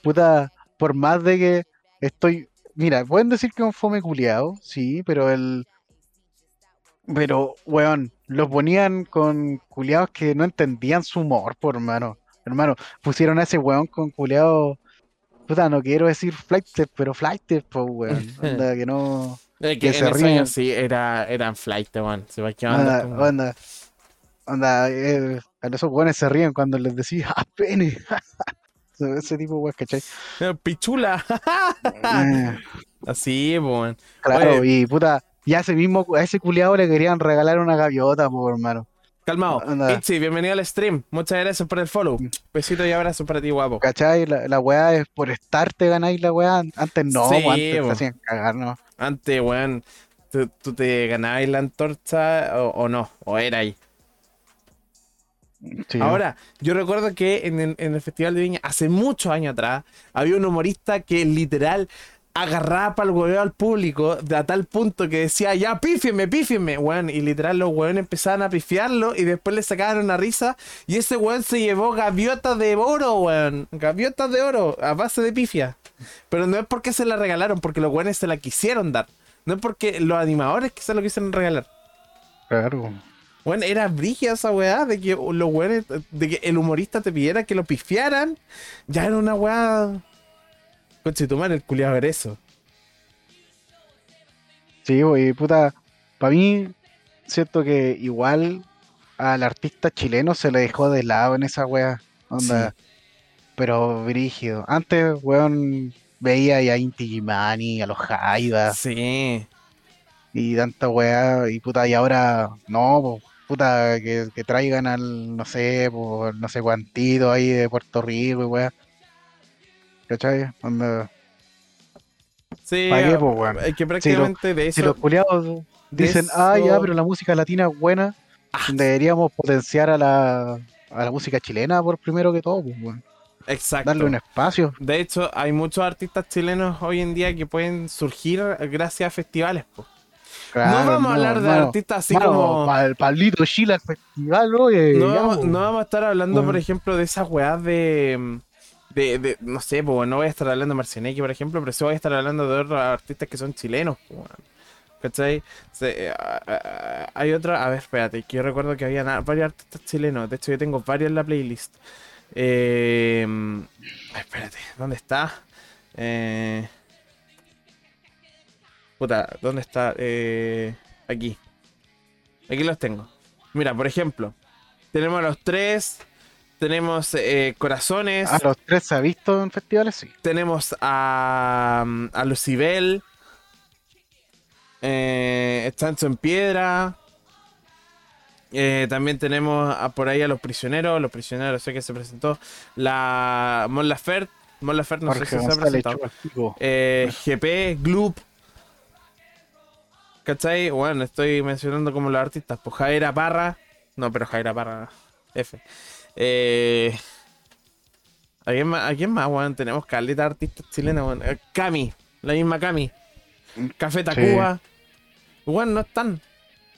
puta, por más de que estoy. Mira, pueden decir que es un fome culiao, sí, pero el. Pero, weón, los ponían con culiados que no entendían su humor, por hermano. Hermano, pusieron a ese weón con culiados. Puta, no quiero decir flightes, pero flightes, pues, weón. Onda, que no. Que que en se ríen. sí, era, eran flight, weón. Se va Onda, quedando. onda. Onda, eh, esos weones se ríen cuando les decís, ¡ah, pene! ese tipo, weón, ¿cachai? Pichula. Así, weón. Claro, Oye. y puta, ya ese mismo, a ese culiado le querían regalar una gaviota, pues, hermano. Calmado. Itzy, bienvenido al stream. Muchas gracias por el follow. Besito y abrazo para ti, guapo. ¿Cachai? La, la weá es por estar te ganáis la weá. Antes no, Sí, antes te hacían cagar, ¿no? Antes, weón, tú, tú te ganabas la antorcha o, o no, o era ahí. Sí, Ahora, yo recuerdo que en el, en el Festival de Viña, hace muchos años atrás, había un humorista que literal agarraba para el hueveo al público de a tal punto que decía, ya pífienme, pífienme, weón. Y literal los weones empezaban a pifiarlo y después le sacaban una risa. Y ese weón se llevó gaviotas de oro, weón. Gaviotas de oro a base de pifia. Pero no es porque se la regalaron, porque los weones se la quisieron dar. No es porque los animadores que se lo quisieron regalar. claro. Bueno, era brígida esa weá de que los weones, de que el humorista te pidiera que lo pifiaran. Ya era una weá. Coche tu madre, el culiado era eso. Sí, y puta, para mí, siento que igual al artista chileno se le dejó de lado en esa wea. Onda, pero brígido. Antes, weón, veía ya a Inti Gimani, a los Jaiba Sí. y tanta wea, y puta, y ahora no, po, puta, que, que traigan al, no sé, por no sé cuantito ahí de Puerto Rico y wea. ¿Cachai? Onda, Sí, ¿Pa' qué, po, weón? es que prácticamente de si los culiados dicen, ah, ya, eso- pero la música latina es buena, Ah. deberíamos potenciar a la, a la música chilena por primero que todo, pues, weón. Exacto. darle un espacio. De hecho, hay muchos artistas chilenos hoy en día que pueden surgir gracias a festivales. po. Claro, no vamos a hablar de artistas así como. pa- el Pablito al festival, oye. No vamos, no vamos a estar hablando, por ejemplo, de esas weas de, de, de- No sé, pues no voy a estar hablando de Marcianeque, por ejemplo, pero sí voy a estar hablando de otros artistas que son chilenos. po. ¿Cachai? Se- eh, hay otra. A ver, espérate, que yo recuerdo que había varios artistas chilenos. De hecho, yo tengo varios en la playlist. Eh, espérate, ¿dónde está? Eh, puta, ¿dónde está? Eh, aquí. Aquí los tengo. Mira, por ejemplo, tenemos a los tres, tenemos eh, Corazones, A los tres se ha visto en festivales, sí. tenemos a, a Lucibel, eh, en Piedra, eh, también tenemos a- por ahí a Los Prisioneros, Los Prisioneros sé que se presentó, la Mon Laferte, Mon no sé Jorge si se ha presentado. Eh, GP, Gloop. ¿Cachai? Bueno, estoy mencionando como los artistas. Pues Jaira Parra. No, pero Jaira Parra. F. Eh, ¿a, quién más, ¿A quién más, weón? Tenemos caleta artistas chilenos, weón. Eh, Cami. La misma Cami. Café Tacuba. Weón, no están.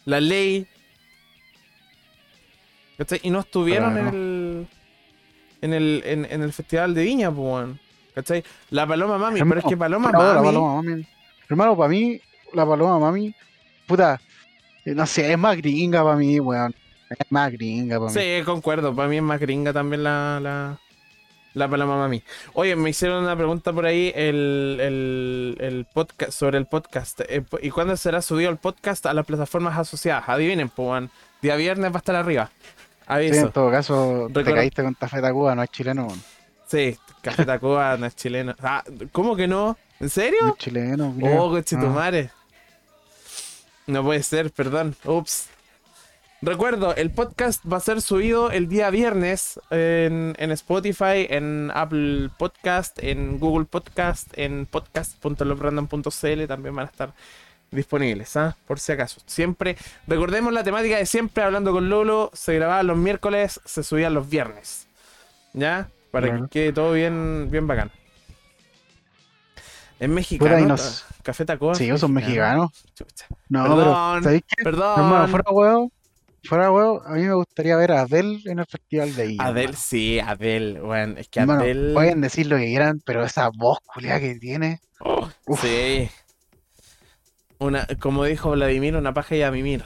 La ley. ¿Cachai? Y no estuvieron en el. En el, en, en el festival de Viña, pues, weón. ¿Cachai? La Paloma Mami, pero es que Paloma la Mami. Paloma Mami. Hermano, para mí, la Paloma Mami, puta, eh, no sé, es más gringa para mí, weón. Es más gringa para mí. Sí, concuerdo. Para mí es más gringa también la, la, la Paloma Mami. Oye, me hicieron una pregunta por ahí el, el, el podcast, sobre el podcast. Eh, ¿Y cuándo será subido el podcast a las plataformas asociadas? Adivinen, pues, weón. Día viernes va a estar arriba. Sí, Aviso. en todo caso, te caíste con Café Tacuba, no es chileno, weón. Sí, Café Tacuba no es chileno. Ah, ¿Cómo que no? ¿En No serio? es chileno, culiao. Oh, cochitumare. No puede ser, perdón. Ups. Recuerdo, el podcast va a ser subido el día viernes en, en Spotify, en Apple Podcast, en Google Podcast, en podcast.lobrandom.cl también van a estar disponibles, ¿ah? Por si acaso. Siempre, recordemos la temática de siempre hablando con Lolo, se grababa los miércoles, se subía los viernes. ¿Ya? Para que quede todo bien, bien bacán. Es mexicano. Puta, nos- Café Tacuba. Sí, ellos son mexicanos. No, Perdón, pero, ¿sabéis qué? Perdón. Hermano, fuera huevo, fuera huevo, a mí me gustaría ver a Adele en el festival de ahí. Adel, sí, Adel, bueno, es que Hermano, pueden decir lo que quieran, pero esa voz culiada que tiene. Oh, sí. Una, como dijo Vladimir, una paja y a mimir.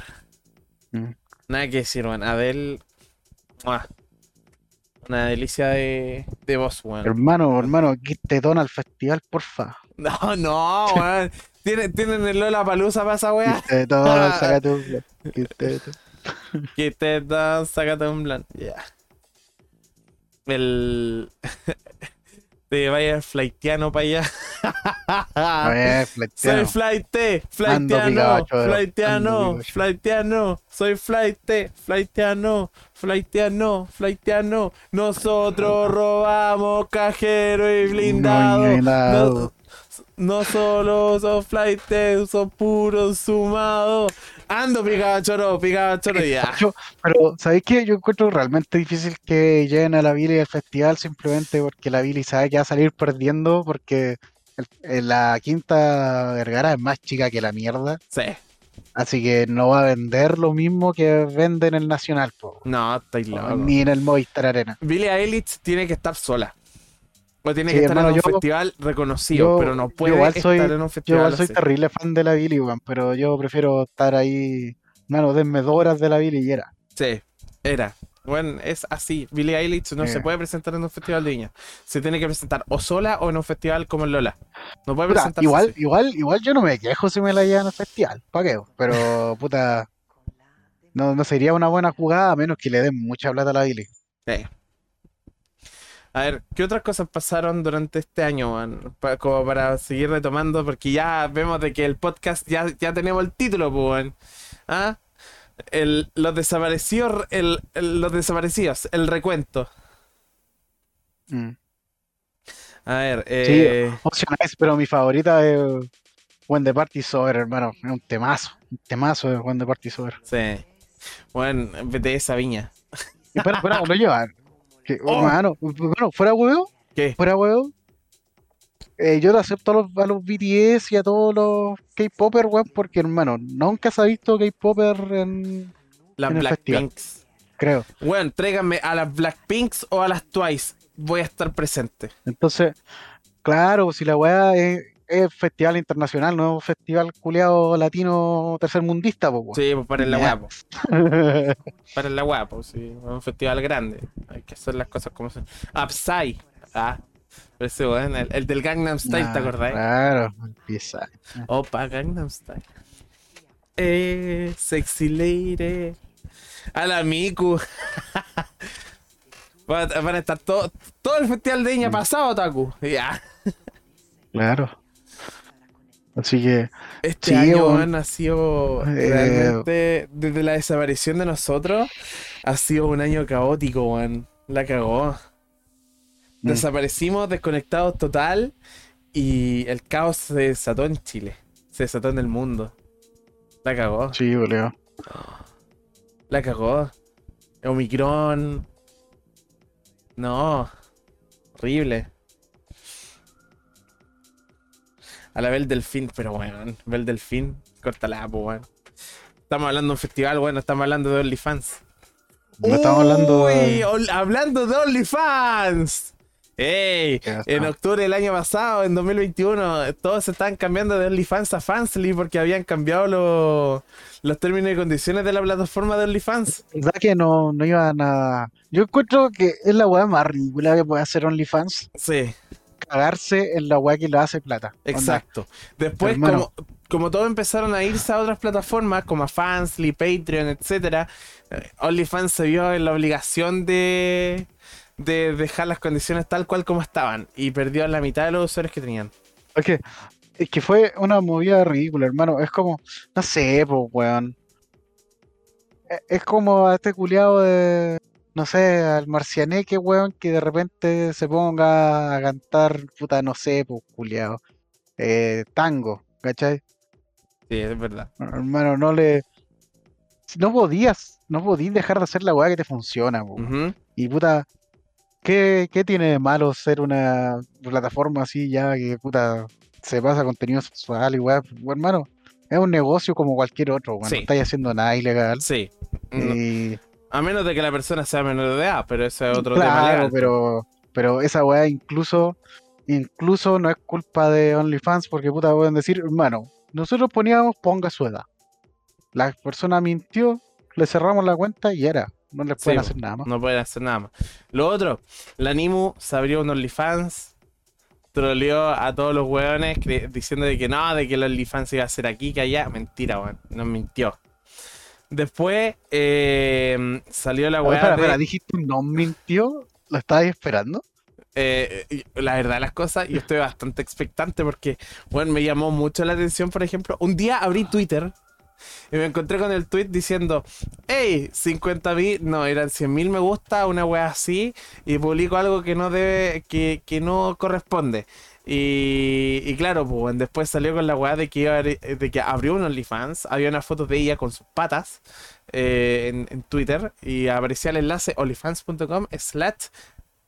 Mm. Nada que decir, weón. Adel. ¡mua! Una delicia de, de voz, weón. Hermano, hermano, que te dona al festival, porfa. No, no, weón. ¿Tienen, tienen el Lola Palusa para esa weá. Que te dona, sácate un Que te dan, sácate un plan. Ya. El. te vaya flaiteano para allá. A ver, Soy fleteano. flight, Ando flighteano, picado, choro. Ando flighteano, picado. flighteano, soy flight, flighteano, flighteano, flighteano. Nosotros robamos cajero y blindado. Muy blindado. No, no solo son flight, son puros sumados. Ando picado, choro, picado, choro, ya. Yo- pero, ¿sabéis qué? Yo encuentro realmente difícil que lleguen a la Billy al festival simplemente porque la Billy sabe que va a salir perdiendo porque el- el- la quinta Vergara es más chica que la mierda. Sí. Así que no va a vender lo mismo que vende en el Nacional, po, No, estáis loco. ni en el Movistar Arena. Billie Eilish tiene que estar sola. O tiene Sí, que estar en un yo- festival reconocido, yo- pero no puede igual estar soy- en un Yo festival. igual soy así. terrible fan de la Billy, weón, pero yo prefiero estar ahí. Mano, denme dos horas de la Billy y era. Sí, era. Bueno, es así. Billie Eilish no se Eh. puede presentar en un festival de niños. Se tiene que presentar o sola o en un festival como el Lola. No puede igual, así. igual, igual yo no me quejo si me la llevan al festival, ¿para qué? Pero, puta, no, no sería una buena jugada a menos que le den mucha plata a la Billy. Sí. A ver, ¿qué otras cosas pasaron durante este año, man? Pa- como para seguir retomando, porque ya vemos de que el podcast ya, ya tenemos el título, pues, weón. ¿Ah? El, los desaparecidos, el, el- los desaparecidos, el recuento. Mm. A ver, eh, Opcionales, pero mi favorita es When the Party Over, hermano. Es un temazo, un temazo de When the Party Over. sí. Bueno, de esa viña. Espera, espera, lo llevan. Que, Oh. Hermano, bueno, fuera huevo, ¿Qué? fuera huevo. eh, yo le acepto a los, a los BTS y a todos los K-Popper, weón, porque hermano, nunca se ha visto K-Popper en. Las. Blackpinks. creo. Bueno, tráiganme a las Blackpinks o a las Twice. Voy a estar presente. Entonces, claro, si la weá es, es festival internacional, no es festival culiado latino tercermundista, weón. Sí, pues para la Ya. guapo. Para la guapo, sí. Es un festival grande. Hay que hacer las cosas como son. Upside. Ah. Pero ese weón, el, el del Gangnam Style, ¿te Nah, acordás? Claro, empieza. Opa, Gangnam Style. Eh, sexy lady. A la Miku. Van a, estar todo, todo el festival de Viña Mm. pasado, Taku. Ya. Claro. Así que, Este Sí, año weón, ha sido Eh, realmente, desde la desaparición de nosotros, ha sido un año caótico, weón. La cagó. Mm. Desaparecimos, desconectados total, y el caos se desató en Chile. Se desató en el mundo. La cagó. sí, boludo. La cagó. Omicron. No. Horrible. A la Bel Delfín, pero bueno, Bel Delfín, córtala, pues weón. Estamos hablando de un festival, bueno, estamos hablando de OnlyFans. No estamos hablando de. hablando de OnlyFans. ¡Ey! En octubre del año pasado, en 2021, todos se estaban cambiando de OnlyFans a Fansly porque habían cambiado los, los términos y condiciones de la plataforma de OnlyFans. ¿Verdad que no, no iban a.? Yo encuentro que es la weá más ridícula que puede hacer OnlyFans. Sí, Cagarse en la weá que le hace plata. Onda, exacto. Después, Hermano. como, como todos empezaron a irse a otras plataformas como a Fansly, Patreon, etcétera, eh, OnlyFans se vio en la obligación de, de dejar las condiciones tal cual como estaban y perdió la mitad de los usuarios que tenían. Que, es que fue una movida ridícula, hermano. Es como, no sé, pues, weón. E- Es como a este culiado de, no sé, al marcianeque, weón, que de repente se ponga a cantar, puta, no sé, pues, culiado. Eh, tango, ¿cachai? Sí, es verdad. Hermano, no le. No podías, no podías dejar de hacer la weá que te funciona. Ujú. Y puta, ¿qué, qué tiene de malo ser una plataforma así ya que puta se pasa contenido sexual y weá? Pues, hermano, es un negocio como cualquier otro, weón. Sí. No estáis haciendo nada ilegal. Sí. No- Y, A menos de que la persona sea menor de edad, pero eso es otro tema claro, legal. pero, pero esa weá incluso, incluso no es culpa de OnlyFans porque puta pueden decir, hermano, nosotros poníamos ponga su edad. La persona mintió, le cerramos la cuenta y era. No les pueden hacer nada más. No pueden hacer nada más. Lo otro, la Nimu se abrió un OnlyFans, troleó a todos los weones diciendo de que no, de que el OnlyFans iba a ser aquí, que allá. Mentira, weón. Nos mintió. Después eh, salió la weá espera, de- espera, dijiste no mintió, ¿lo estabas esperando? eh, la verdad de las cosas, yo estoy bastante expectante porque, bueno, me llamó mucho la atención, por ejemplo, un día abrí Twitter y me encontré con el tweet diciendo, hey, 50 mil, no, eran 100 mil me gusta, una wea así, y publico algo que no debe, que, que no corresponde. Y, y claro, pues después salió con la weá de que, iba a de que abrió un OnlyFans, había una foto de ella con sus patas eh, en, en Twitter y aparecía el enlace onlyfans.com slash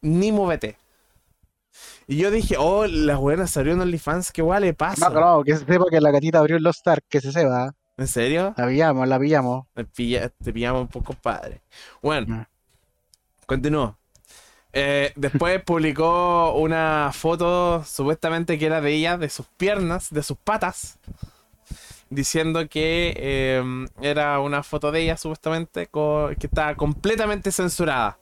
nimovete. Y yo dije, oh, la buena salió en OnlyFans, ¿qué weá le pasa? No, no, que se sepa que la gatita abrió el Lost Ark, que se sepa. ¿En serio? La pillamos, la pillamos. Te, pilla- te pillamos un poco padre. Bueno, Mm. continúo. Eh, después publicó una foto supuestamente que era de ella, de sus piernas, de sus patas, diciendo que eh, era una foto de ella supuestamente que estaba completamente censurada.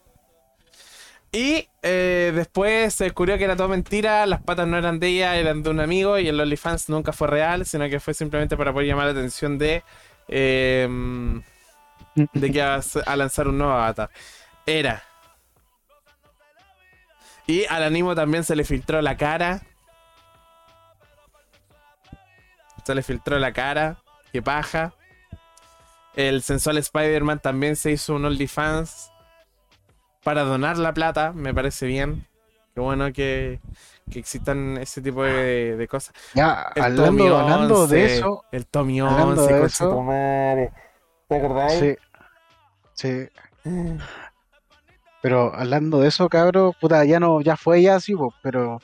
Y eh, después se descubrió que era todo mentira, las patas no eran de ella, eran de un amigo y el OnlyFans nunca fue real, sino que fue simplemente para poder llamar la atención de... de que iba a lanzar un nuevo avatar. Era. Y al animo también se le filtró la cara. Se le filtró la cara. Qué paja. El sensual Spider-Man también se hizo un OnlyFans para donar la plata. Me parece bien. Qué bueno que, que existan ese tipo de, de cosas. Ya, El Tommy hablando, hablando de 11, eso, El Tommy hablando 11, de eso. ¿Te acordáis? sí, sí. Pero hablando de eso, cabro, puta, ya no, ya fue ya así, po, pero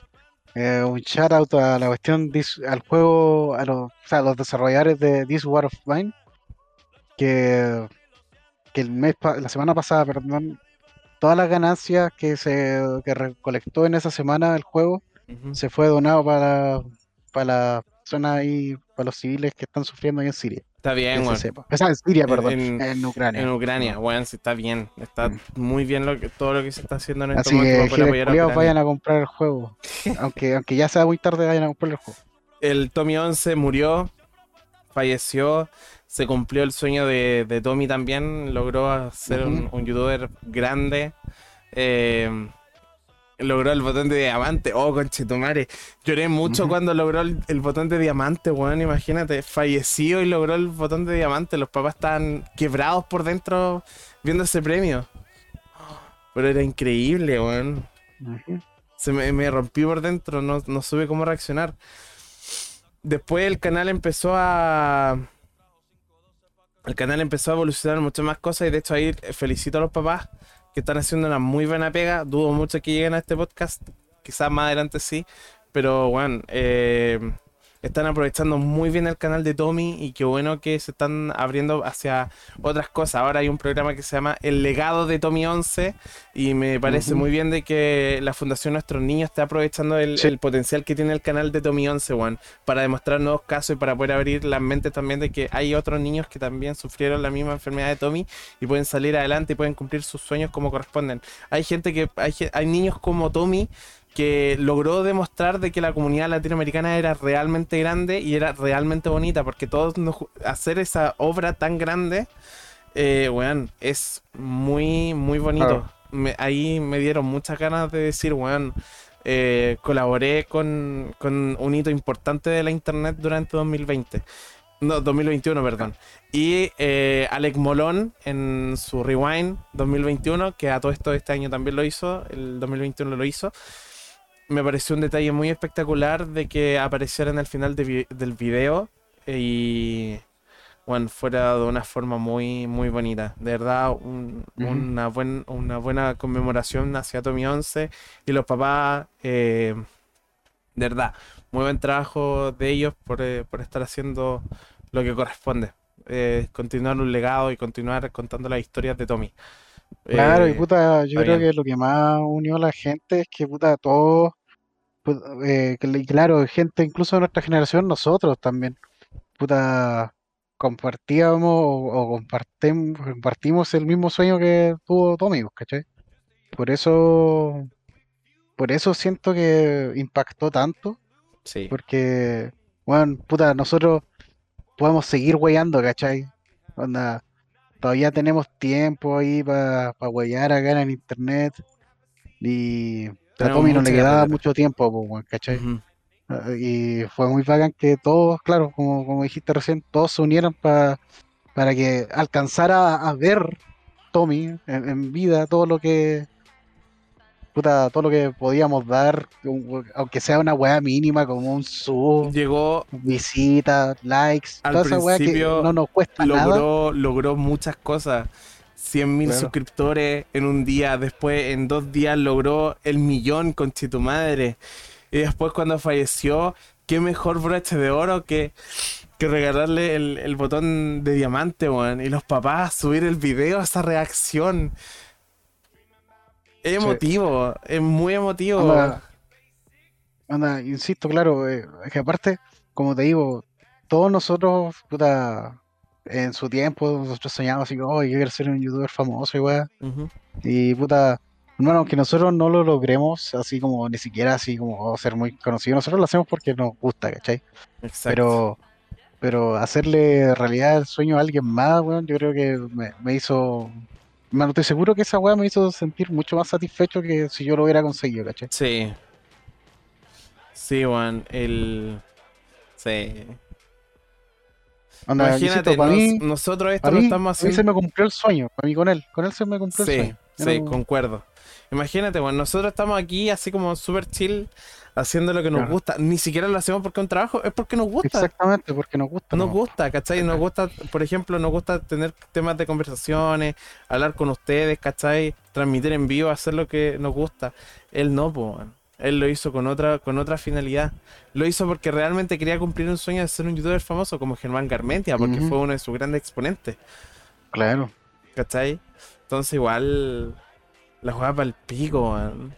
eh, un shout out a la cuestión, dis- al juego, a los, o sea, a los desarrolladores de This War of Mine, que, que el mes, la semana pasada, perdón, todas las ganancias que se que recolectó en esa semana el juego se fue donado para, para la zona ahí, para los civiles que están sufriendo ahí en Siria. Está bien, se bueno. sepa. O sea, en Siria, perdón, en- en, Ucrania. En Ucrania, bueno, sí está bien. Está Mm. muy bien lo que, todo lo que se está haciendo en estos Así momentos que, para vayan a comprar el juego. aunque, aunque ya sea muy tarde, vayan a comprar el juego. El Tommy 11 murió, falleció, se cumplió el sueño de, de Tommy también, logró ser un, un youtuber grande. eh, logró el botón de diamante. Oh, conchetumare. Lloré mucho cuando logró el, el botón de diamante, weón. Imagínate, falleció y logró el botón de diamante. Los papás estaban quebrados por dentro viendo ese premio. Pero era increíble, weón. Ujú. Se me, me rompí por dentro, no, no supe cómo reaccionar. Después el canal empezó a. El canal empezó a evolucionar muchas más cosas y de hecho ahí felicito a los papás que están haciendo una muy buena pega. Dudo mucho que lleguen a este podcast, quizás más adelante sí, pero bueno, eh, están aprovechando muy bien el canal de Tommy y qué bueno que se están abriendo hacia otras cosas. Ahora hay un programa que se llama El legado de Tommy 11 y me parece muy bien de que la Fundación Nuestros Niños está aprovechando el, Sí. el potencial que tiene el canal de Tommy 11, One, para demostrar nuevos casos y para poder abrir las mentes también de que hay otros niños que también sufrieron la misma enfermedad de Tommy y pueden salir adelante y pueden cumplir sus sueños como corresponden. Hay gente que, hay niños como Tommy que logró demostrar de que la comunidad latinoamericana era realmente grande y era realmente bonita, porque todos nos hacer esa obra tan grande, eh, weón, es muy, muy bonito. Me- ahí me dieron muchas ganas de decir, weón, eh, colaboré con, con un hito importante de la internet durante 2020. No, 2021, perdón. Y eh, Alec Molón en su Rewind 2021, que a todo esto este año también lo hizo, el 2021 lo hizo. Me pareció un detalle muy espectacular de que apareciera en el final de vi- del video y bueno, fuera de una forma muy, muy bonita. De verdad, un- una, buen- una buena conmemoración hacia Tommy 11 y los papás. eh, de verdad, muy buen trabajo de ellos por, eh, por estar haciendo lo que corresponde. Eh, continuar un legado y continuar contando las historias de Tommy. Claro, y Eh, puta, yo creo bien. que lo que más unió a la gente es que, puta, todos, pu- eh, claro, gente incluso de nuestra generación, nosotros también, puta, compartíamos o, o compartimos el mismo sueño que tuvo Tommy, pues, ¿cachai? Por eso, por eso siento que impactó tanto, sí. porque, bueno, puta, nosotros podemos seguir weyando, ¿cachai? Onda, todavía tenemos tiempo ahí para pa acá en internet. Y Tenemos Tommy no le quedaba mucho tiempo, pues, ¿cachai? Ah, Y fue muy bacán que todos, claro, como, como dijiste recién, todos se unieran pa- para que alcanzara a ver Tommy en, en vida todo lo que puta, todo lo que podíamos dar, un- aunque sea una weá mínima como un sub, Llegó, visitas, likes, Al toda esa weá que no nos cuesta nada. logró, logró muchas cosas. 100.000 Claro. suscriptores en un día, después en dos días logró el millón con tu madre. Y después cuando falleció, qué mejor broche de oro que, que regalarle el, el botón de diamante, weón. Y los papás subir el video, esa reacción. Es Sí. emotivo, es muy emotivo. Onda, insisto, claro, eh, es que aparte, como te digo, todos nosotros, puta, en su tiempo, nosotros soñamos así, oh, yo quiero ser un youtuber famoso y weá. Y puta, hermano, aunque nosotros no lo logremos, así como ni siquiera así como oh, ser muy conocidos, nosotros lo hacemos porque nos gusta, ¿cachai? Exacto. Pero, pero hacerle realidad el sueño a alguien más, weón, yo creo que me, me hizo. Mano, estoy seguro que esa weá me hizo sentir mucho más satisfecho que si yo lo hubiera conseguido, ¿cachai? Sí. Sí, Juan, el... Sí. Imagínate, para nos- mí, nosotros esto para lo mí, estamos a mí se haciendo... me cumplió el sueño, para mí con él, con él se me cumplió el Sí, sueño. Yo sí, no- concuerdo. Imagínate, bueno, nosotros estamos aquí así como súper chill, haciendo lo que nos Claro. gusta. Ni siquiera lo hacemos porque es un trabajo, es porque nos gusta. Exactamente, porque nos gusta. Nos ¿no? gusta, ¿cachai? Nos gusta, por ejemplo, nos gusta tener temas de conversaciones, hablar con ustedes, ¿cachai? Transmitir en vivo, hacer lo que nos gusta. Él no, man. Él lo hizo con otra, con otra finalidad. Lo hizo porque realmente quería cumplir un sueño de ser un youtuber famoso como Germán Garmentia, porque fue uno de sus grandes exponentes, Claro. ¿cachai? Entonces igual la jugaba para el pico, man.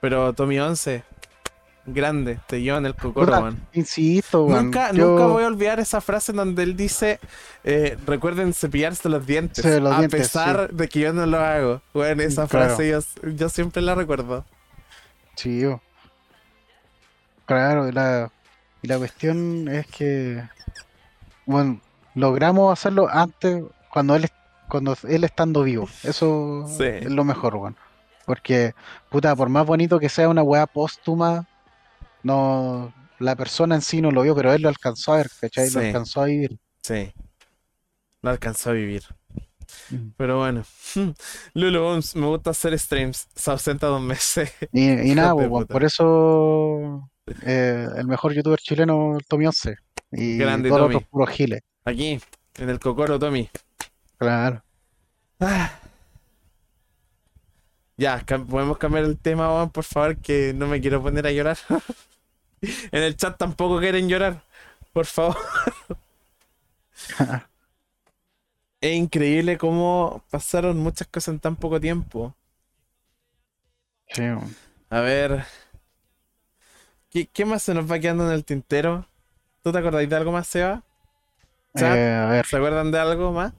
Pero Tommy 11, grande, te lleva en el cocoro, man. Insisto, weón, Nunca, yo- nunca voy a olvidar esa frase en donde él dice, eh, recuerden cepillarse los dientes, Sí, los a dientes, pesar de que yo no lo hago. Bueno, esa Claro. frase yo, yo siempre la recuerdo. Sí, bo. claro, y la, y la cuestión es que, bueno, logramos hacerlo antes, cuando él, cuando él estando vivo. Eso Sí. es lo mejor, weón. Porque, puta, por más bonito que sea una weá póstuma, no, la persona en sí no lo vio, pero él lo alcanzó a ver, ¿cachai? Lo alcanzó a vivir. Sí. No alcanzó a vivir. Pero bueno. Lulu me gusta hacer streams. Se ausenta dos meses. Y, nada, puta. por eso eh, el mejor youtuber chileno, el Tommy 11. Y Grande todos los Tommy. otros puros giles. Aquí, en el Cocoro, Tommy. Claro. Ah. Ya, podemos cambiar el tema, weón, por favor, que no me quiero poner a llorar. en el chat tampoco quieren llorar. Por favor. Es increíble cómo pasaron muchas cosas en tan poco tiempo. Sí. A ver. ¿Qué, qué más se nos va quedando en el tintero? ¿Tú te acordáis de algo más, Seba? Eh, a ver, ¿Se acuerdan de algo más?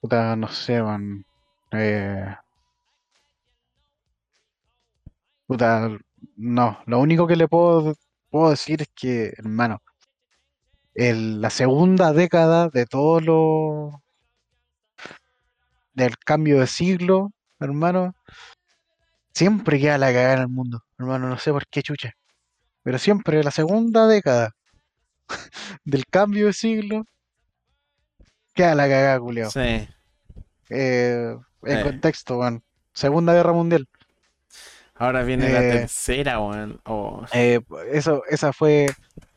puta, no sé, man. Eh, puta, no. Lo único que le puedo, puedo decir es que, hermano, el- la segunda década de todo lo del cambio de siglo, hermano, siempre queda la cagada en el mundo, hermano, no sé por qué chucha. Pero siempre la segunda década del cambio de siglo queda la cagada, culiao. Sí. Eh, en Eh. contexto, weón. Segunda Guerra Mundial. Ahora viene la Eh. tercera, weón. Oh. Eh, eso, esa fue.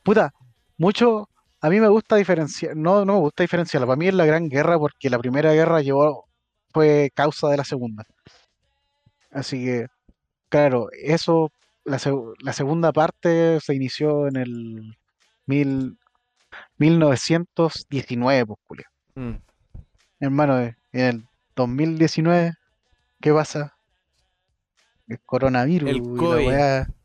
Puta, mucho. A mí me gusta diferenciar. No, no me gusta diferenciarla. Para mí es la Gran Guerra porque la Primera Guerra llevó. Fue causa de la Segunda. Así que, claro, eso. La, la segunda parte se inició en el. Mil, 1919, pues, culiao. Mm. Hermano, en el 2019, ¿qué pasa? El coronavirus El COVID.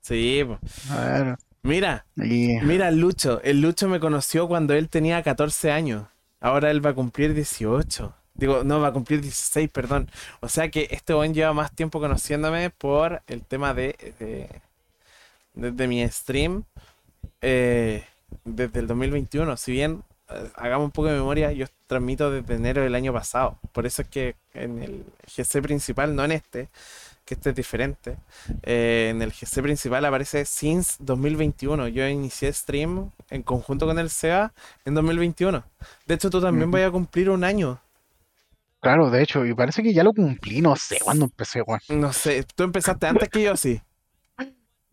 Sí. Claro, Mira, y- mira el Lucho. El Lucho me conoció cuando él tenía 14 años. Ahora él va a cumplir 18. Digo, no, va a cumplir 16, perdón. O sea que este buen lleva más tiempo conociéndome por el tema de, de, de- de mi stream eh, desde el 2021. Si bien eh, hagamos un poco de memoria, yo transmito desde enero del año pasado. Por eso es que en el GC principal, no en este, que este es diferente, eh, en el GC principal aparece Since 2021. Yo inicié stream en conjunto con el SEA en 2021. De hecho, tú también Ujú. vas a cumplir un año. Claro, de hecho, y parece que ya lo cumplí, no sé cuándo empecé, weón. No sé, tú empezaste antes que yo, sí.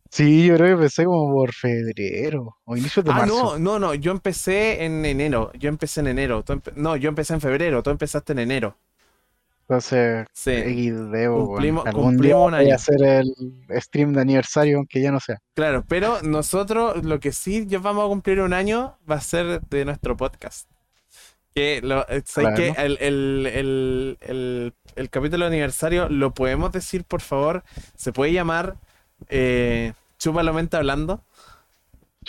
Sí, yo creo que empecé como por febrero o inicios de Ah, marzo. no, no, no, yo empecé en enero. Yo empecé en enero. empe- No, yo empecé en febrero. Tú empezaste en enero. Entonces, Sí. XD. Cumplimos- Algún cumplimos día un voy año. a hacer el stream de aniversario, aunque ya no sea. Claro, pero nosotros lo que sí ya vamos a cumplir un año va a ser de nuestro podcast. Que lo, eh, ¿sabes Claro. qué? El, el- el- el- el capítulo de aniversario lo podemos decir, por favor. Se puede llamar eh, Chupa la mente hablando.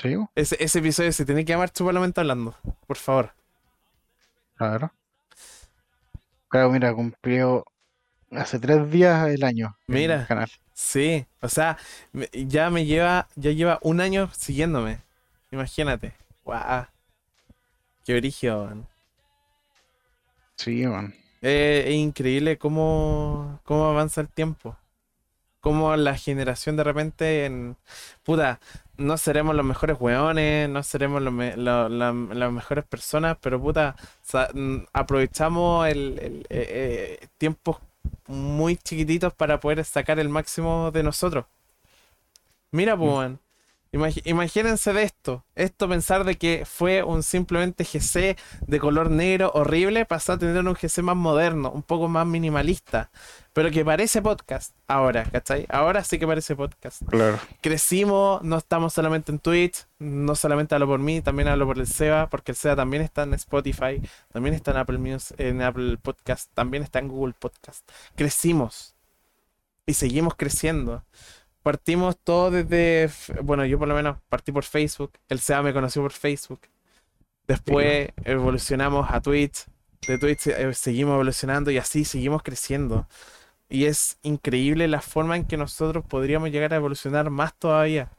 Sí, Ese, ese episodio se tiene que llamar Chupa la mente hablando, por favor. claro. Claro, mira, cumplió hace tres días el año. Mira. el canal. Sí, o sea, ya me lleva, ya lleva un año siguiéndome. Imagínate. Guau. Qué brígido, man. Sí, man. Eh, es increíble cómo, cómo avanza el tiempo. Cómo la generación de repente en... Puta, no seremos los mejores weones, no seremos los me- lo- la- las mejores personas, pero puta, sa- mm, aprovechamos el, el- eh, eh, tiempos muy chiquititos para poder sacar el máximo de nosotros. Mira, pues, Imagínense de esto. Esto pensar de que fue un simplemente GC de color negro horrible, pasó a tener un GC más moderno, un poco más minimalista, pero que parece podcast ahora, ¿cachai? Ahora sí que parece podcast. Claro. Crecimos, no estamos solamente en Twitch, no solamente hablo por mí, también hablo por el SEBA, porque el SEBA también está en Spotify, también está en Apple Music, en Apple Podcast, también está en Google Podcast. Crecimos y seguimos creciendo. Partimos todo desde, bueno, yo por lo menos partí por Facebook, el SEBA me conoció por Facebook. Después evolucionamos a Twitch, de Twitch eh, seguimos evolucionando y así seguimos creciendo. Y es increíble la forma en que nosotros podríamos llegar a evolucionar más todavía.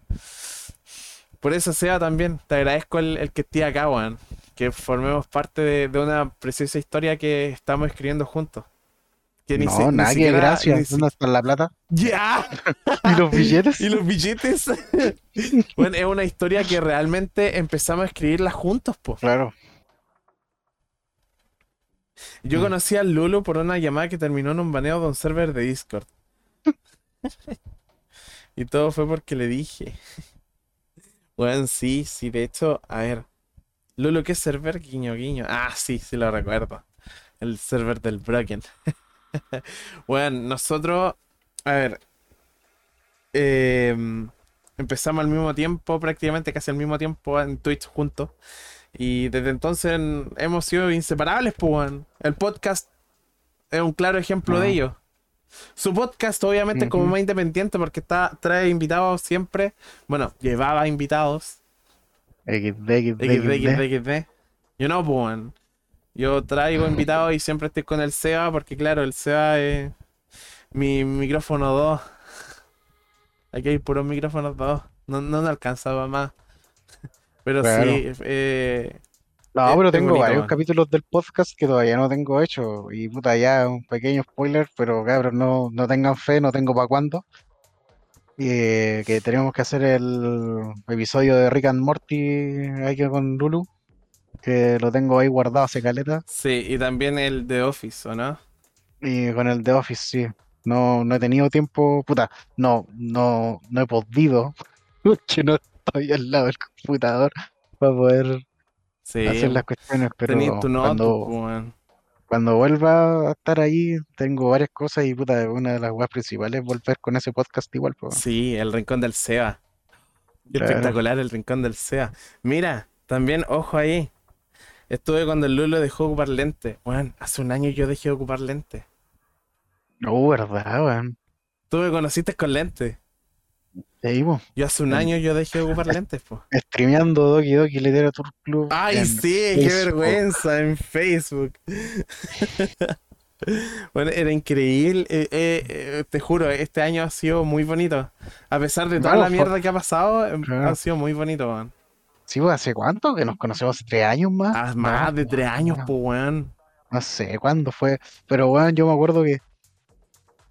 Por eso, Seba, también te agradezco el, el que esté acá, weón. Que formemos parte de, de una preciosa historia que estamos escribiendo juntos. Que ni no, ni siquiera- gracias. ni si- ¿Dónde está la plata? ¡Ya! ¿Y los billetes? ¿Y los billetes? bueno, es una historia que realmente empezamos a escribirla juntos, po. Claro. Yo Mm. conocí al Lulu por una llamada que terminó en un baneo de un server de Discord. y todo fue porque le dije. Bueno, sí, sí, de hecho, a ver. Lulu, ¿qué server? Guiño, guiño. Ah, sí, sí lo recuerdo. El server del Broken. bueno, nosotros, a ver. em, empezamos al mismo tiempo, prácticamente casi al mismo tiempo en Twitch juntos. Y desde entonces en- hemos sido inseparables, pues. El podcast es un claro ejemplo de Ah. ello. Su podcast, obviamente, como Ujú. más independiente, porque está, trae invitados siempre. Bueno, llevaba invitados. XD, XD, XD, XD. XD, XD. Yo no, pues. Yo traigo invitados y siempre estoy con el SEA, porque claro, el SEA es mi micrófono 2. Aquí hay puros micrófonos 2. No, no me alcanza para más. Pero Claro. sí, eh, No, Es- pero tengo bonito, varios man. capítulos del podcast que todavía no tengo hecho. Y puta, ya un pequeño spoiler, pero cabros, no, no tengan fe, no tengo para cuándo. Eh, que tenemos que hacer el episodio de Rick and Morty aquí con Lulu. Que lo tengo ahí guardado hace caleta. sí, y también el de Office, ¿o no? Y con el de Office, sí. No, no he tenido tiempo, puta, no, no, no he podido, porque no estoy al lado del computador para poder Sí, hacer las cuestiones, pero tu cuando, cuando vuelva a estar ahí, tengo varias cosas y puta, una de las weas principales es volver con ese podcast igual, pues. Sí, el rincón del SEA. Claro. espectacular el rincón del SEA. Mira, también, ojo ahí. Estuve cuando el Lulo dejó de ocupar lentes. Bueno, hace un año yo dejé de ocupar lentes. No, verdad, weón. Tú me conociste con lentes. Ahí, po, Yo hace un año yo dejé de ocupar lentes, pues. streameando Doki Doki Literature Club. Ay, sí, qué vergüenza en Facebook. Bueno, era increíble. eh, eh, eh, te juro, este año ha sido muy bonito. A pesar de toda la mierda que ha pasado, em, Claro. ha sido muy bonito, man. Sí, pues, ¿hace cuánto? Que nos conocemos tres años más. Hace más de tres años, no, pues, weón. No sé cuándo fue. Pero bueno, yo me acuerdo que,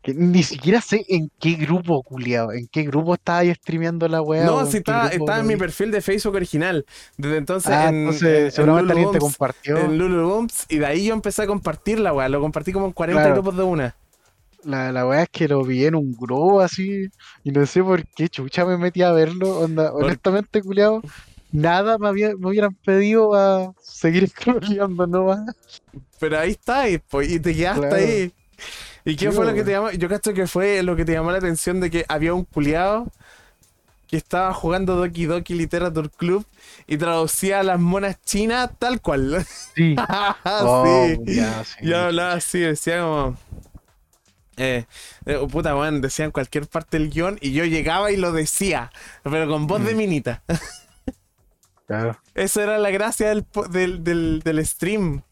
que ni siquiera sé en qué grupo, culiado. En qué grupo estaba ahí streameando la weá. No, qué estaba, grupo estaba en mi perfil de Facebook original. Desde entonces Ah, en, entonces en- en seguramente alguien te compartió. en Lulubumps, y de ahí yo empecé a compartir la weá. Lo compartí como en 40 Claro. grupos de una. La, la weá es que lo vi en un grupo así. Y no sé por qué chucha me metí a verlo. Onda, honestamente, culiado. Nada me, había, me hubieran pedido a seguir scrolleando nomás. Pero ahí está, y, pues, y te quedaste Claro. ahí. ¿Y qué Sí, fue lo que weón. te llamó? Yo cacho que fue lo que te llamó la atención de que había un culiado que estaba jugando Doki Doki Literature Club y traducía a las monas chinas tal cual. Sí. Oh, sí. ya, sí. Yo hablaba así, decía como. Eh, eh, puta, weón, decían cualquier parte del guion y yo llegaba y lo decía, pero con voz de Mm. minita. Claro. Esa era la gracia del, del, del, del stream.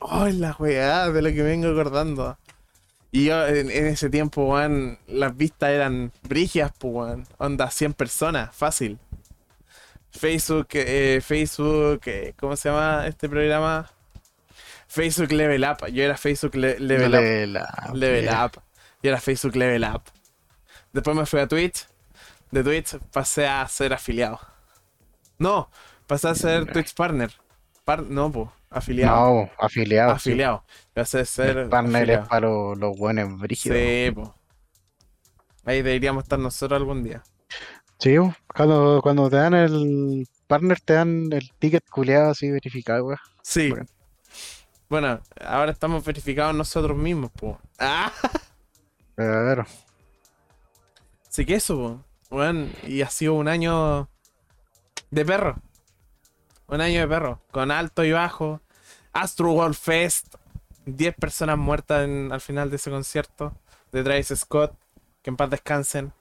Ay, la weá de lo que me vengo acordando. Y yo en, en ese tiempo, weón, las vistas eran brigias, pues, weón. Onda, 100 personas, fácil. Facebook, eh, Facebook, eh, ¿cómo se llama este programa? Facebook Level Up. Yo era Facebook Le- Level Up. Level up, Level yeah. Up. Yo era Facebook Level Up. Después me fui a Twitch. De Twitch pasé a ser afiliado. No, pasé a ser Twitch Partner. Par- no, pues, afiliado. No, afiliado. sí. afiliado. Pasé a ser El partner afiliado. es para los, los buenos brígidos. Sí, pues. Ahí deberíamos estar nosotros algún día. Sí, cuando, cuando te dan el partner, te dan el ticket culeado así verificado, weón. Sí. Bueno. Bueno, ahora estamos verificados nosotros mismos, pues. Ah, Claro. sí que eso, pues. Bueno, y ha sido un año de perro. Un año de perro. Con alto y bajo. Astro World Fest. 10 personas muertas en- al final de ese concierto. De Travis Scott. Que en paz descansen.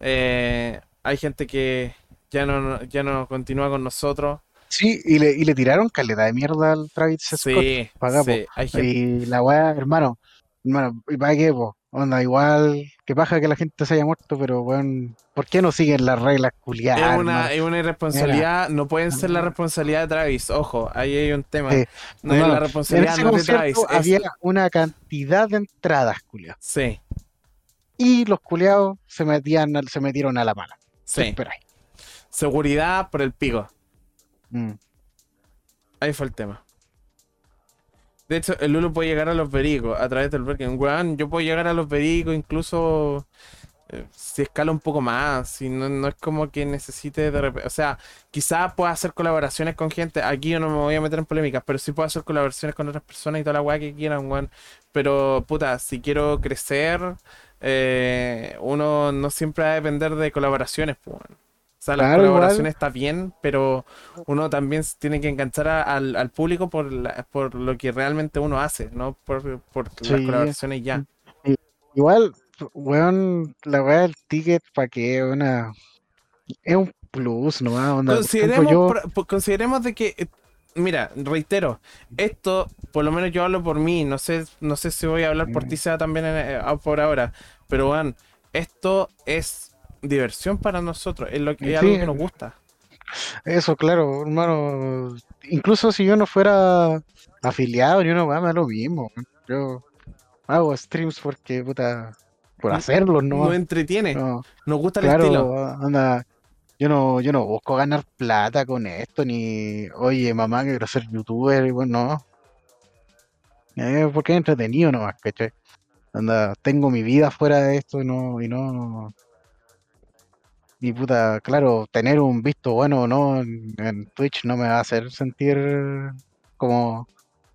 Eh, hay gente que ya no, ya no continúa con nosotros. Sí, y le, y le tiraron caleta de mierda al Travis Scott. Sí, paga, sí, hay gente. Y la weá, hermano, hermano, ¿y para qué, po? Onda, igual, que paja que la gente se haya muerto, pero weón, ¿por qué no siguen las reglas culiadas? Es una, es una irresponsabilidad, no pueden ser la responsabilidad de Travis, ojo, ahí hay un tema. Sí, No es la En responsabilidad ese no es de Travis. es- había una cantidad de entradas, culiadas. Sí, Y los culiados se metían, al- se metieron a la mala. ¿Qué sí. esperáis? Seguridad por el pico. Mm. Ahí fue el tema. De hecho, el Lulu puede llegar a los vericos a través del Bergen. Weón, yo puedo llegar a los vericos incluso eh, si escala un poco más. Si no, no es como que necesite de repente. O sea, quizás pueda hacer colaboraciones con gente. Aquí yo no me voy a meter en polémicas, pero sí puedo hacer colaboraciones con otras personas y toda la weá que quieran, weón. Pero, puta, si quiero crecer, eh, uno no siempre va a depender de colaboraciones, pues. Sea, la Claro, igual. colaboración está bien, pero uno también tiene que enganchar a- al, al público por, la- por lo que realmente uno hace, no por, por las Sí. colaboraciones ya. Igual, weón, la weá del ticket, ¿para qué? Una... Es un plus, ¿no? Onda, Consideremos, yo- pro- consideremos de que, eh, mira, reitero, esto, por lo menos yo hablo por mí, no sé, no sé si voy a hablar por Mm. ti, sea también en- eh, ah, por ahora, pero bueno, esto es diversión para nosotros, es lo que es Sí. algo que nos gusta. Eso, claro, hermano. Incluso si yo no fuera afiliado una weá, me da lo mismo. Yo hago streams porque, puta, por hacerlo, ¿no? Nos entretiene, No, nos gusta el claro, estilo. anda. Yo no, yo no busco ganar plata con esto, ni, oye, mamá, que quiero ser youtuber, y bueno, no. Eh, porque es entretenido nomás, ¿cachai? Anda, tengo mi vida fuera de esto y no, y no. Y puta, claro, tener un visto bueno o no en, en Twitch no me va a hacer sentir como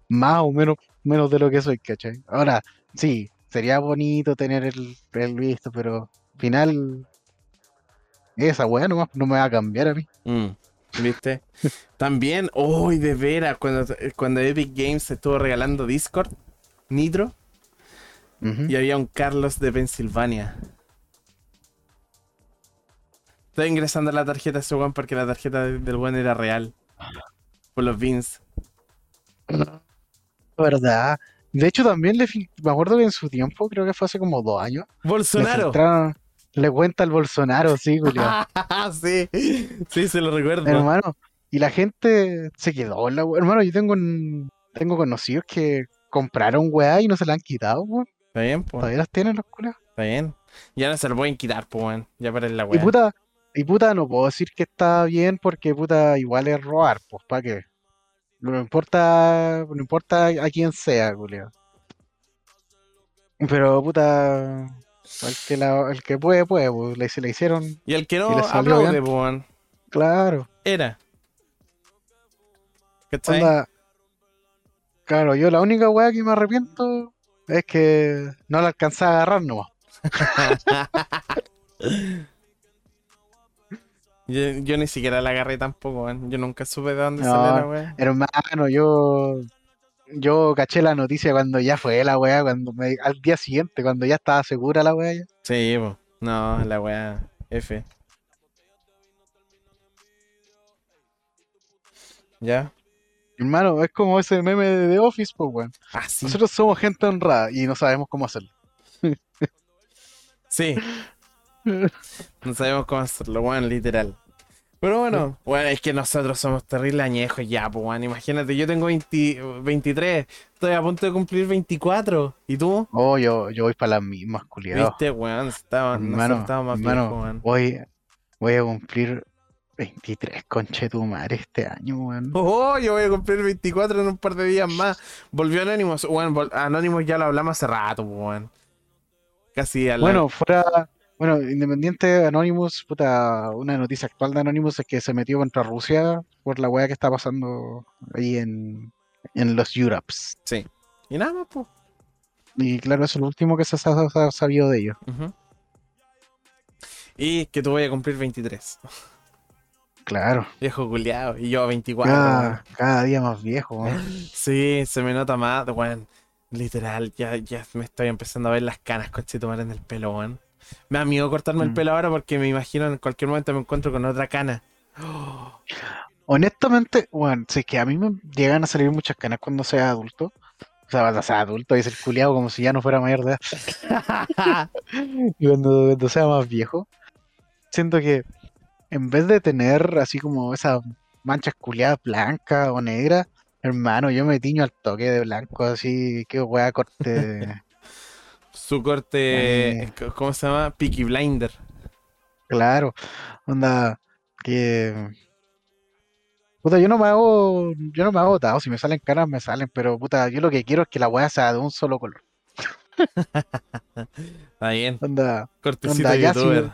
más o menos, menos de lo que soy, ¿cachai? Ahora, sí, sería bonito tener el, el visto, pero al final esa weá nomás no me va a cambiar a mí. Mm, ¿Viste? También, uy, de veras, cuando, cuando Epic Games estuvo regalando Discord, Nitro, y había un Carlos de Pensilvania. Estoy ingresando la tarjeta de ese weón porque la tarjeta de- del weón era real. Por los beans. ¿Verdad? De hecho, también le me acuerdo que en su tiempo, creo que fue hace como dos años, Bolsonaro. le cuenta al Bolsonaro, sí, Julio. sí, sí, se lo recuerdo. hermano. Y la gente se quedó en la wea. Hermano, yo tengo un- tengo conocidos que compraron weá y no se la han quitado, weón. Está bien, pues. Todavía las tienen los culiados. Está bien. Ya no se lo pueden quitar, pues, weón. Ya para la Y weá. puta, y puta, no puedo decir que está bien porque puta, igual es robar, pues, ¿para qué? No importa, no importa a quién sea, culiao. Pero puta, el que, la- el que puede, puede, pues, le, se le hicieron, Y el que no aplaude, pues, claro. Era. ¿Cachai? Onda, claro, yo la única weá que me arrepiento es que no la alcancé a agarrar nomás. Yo, yo ni siquiera la agarré tampoco, weón. Yo nunca supe de dónde No. salió la weá. Hermano, yo, yo caché la noticia cuando ya fue la weá, cuando me, al día siguiente, cuando ya estaba segura la weá. ya. Sí, pues. No, la weá. F. ¿Ya? Hermano, es como ese meme de The Office, pues weón. Ah, sí. Nosotros somos gente honrada y no sabemos cómo hacerlo. Sí. No sabemos cómo hacerlo, weón, literal. Pero bueno, bueno, es que nosotros somos terribles añejos ya, pues, weón. Imagínate, yo tengo 20 23, estoy a punto de cumplir 24. ¿Y tú? Oh, yo, yo voy para las mismas, culiados. ¿Viste, weón? Estaba, nosotros Hermano, más hermano, viejos, weón. voy, voy a cumplir 23 conche tu madre este año, weón. Oh, yo voy a cumplir 24 en un par de días más. Volvió Anonymous. Bueno, vol- Anonymous ya lo hablamos hace rato, weón. Casi al Bueno, fuera, bueno, Independiente de Anonymous, puta, una noticia actual de Anonymous es que se metió contra Rusia por la weá que está pasando ahí en, en los Europes. Sí. Y nada más, pues. Y claro, eso es lo último que se ha, sabido de ellos. Ujú. Y que tú voy a cumplir 23. Claro, Viejo culiado. Y yo 24. cada, cada día más viejo, weón. Sí, se me nota más, weón. Literal, ya, ya me estoy empezando a ver las canas tomar en el pelo, weón. Me da miedo cortarme el Mm. pelo ahora porque me imagino en cualquier momento me encuentro con otra cana. Honestamente, bueno, si es que a mí me llegan a salir muchas canas cuando sea adulto. O sea, cuando sea adulto y ser culiado como si ya no fuera mayor de edad. Y cuando, cuando sea más viejo, siento que en vez de tener así como esas manchas culiadas blancas o negras, hermano, yo me tiño al toque de blanco, así que weá corte. Su corte, Eh. ¿cómo se llama? Peaky Blinder. claro, onda que. Puta, yo no me hago, yo no me hago botado, si me salen canas me salen, pero puta, yo lo que quiero es que la weá sea de un solo color. Está bien. Onda, Cortecito Onda, de ya si- youtuber.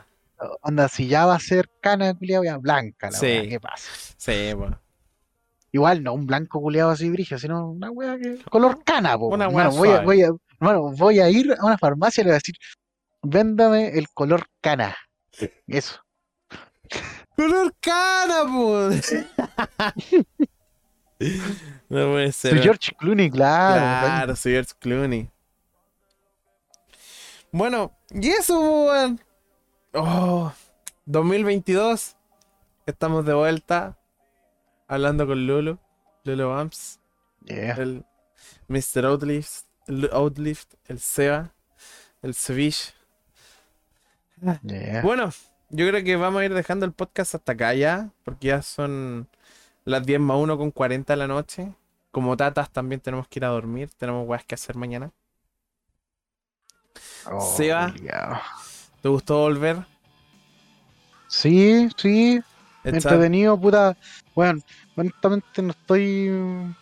onda, si ya va a ser cana culiada, ya blanca la Sí. weá, ¿qué pasa? Sí, pues. Igual, no un blanco culeado así brillo, sino una wea que. color cana, po. Una hermano, wea voy, a, voy, a, hermano, voy a ir a una farmacia y le voy a decir, véndame el color cana. Eso. ¡Color cana, pues! no puede ser. Soy George Clooney, claro. Claro, soy George Clooney. Bueno, y eso, weón. Oh, 2022. Estamos de vuelta. Hablando con Lulu. Lulu Bumps. Yeah. El Mr. Outlift. El Outlift. El Seba. El yeah. Bueno, yo creo que vamos a ir dejando el podcast hasta acá ya. Porque ya son las 10 más 1 con 40 de la noche. Como tatas también tenemos que ir a dormir. Tenemos weas que hacer mañana. Oh, Seba. ¿Te gustó volver? Sí, sí. Entretenido, puta. Bueno, honestamente no estoy.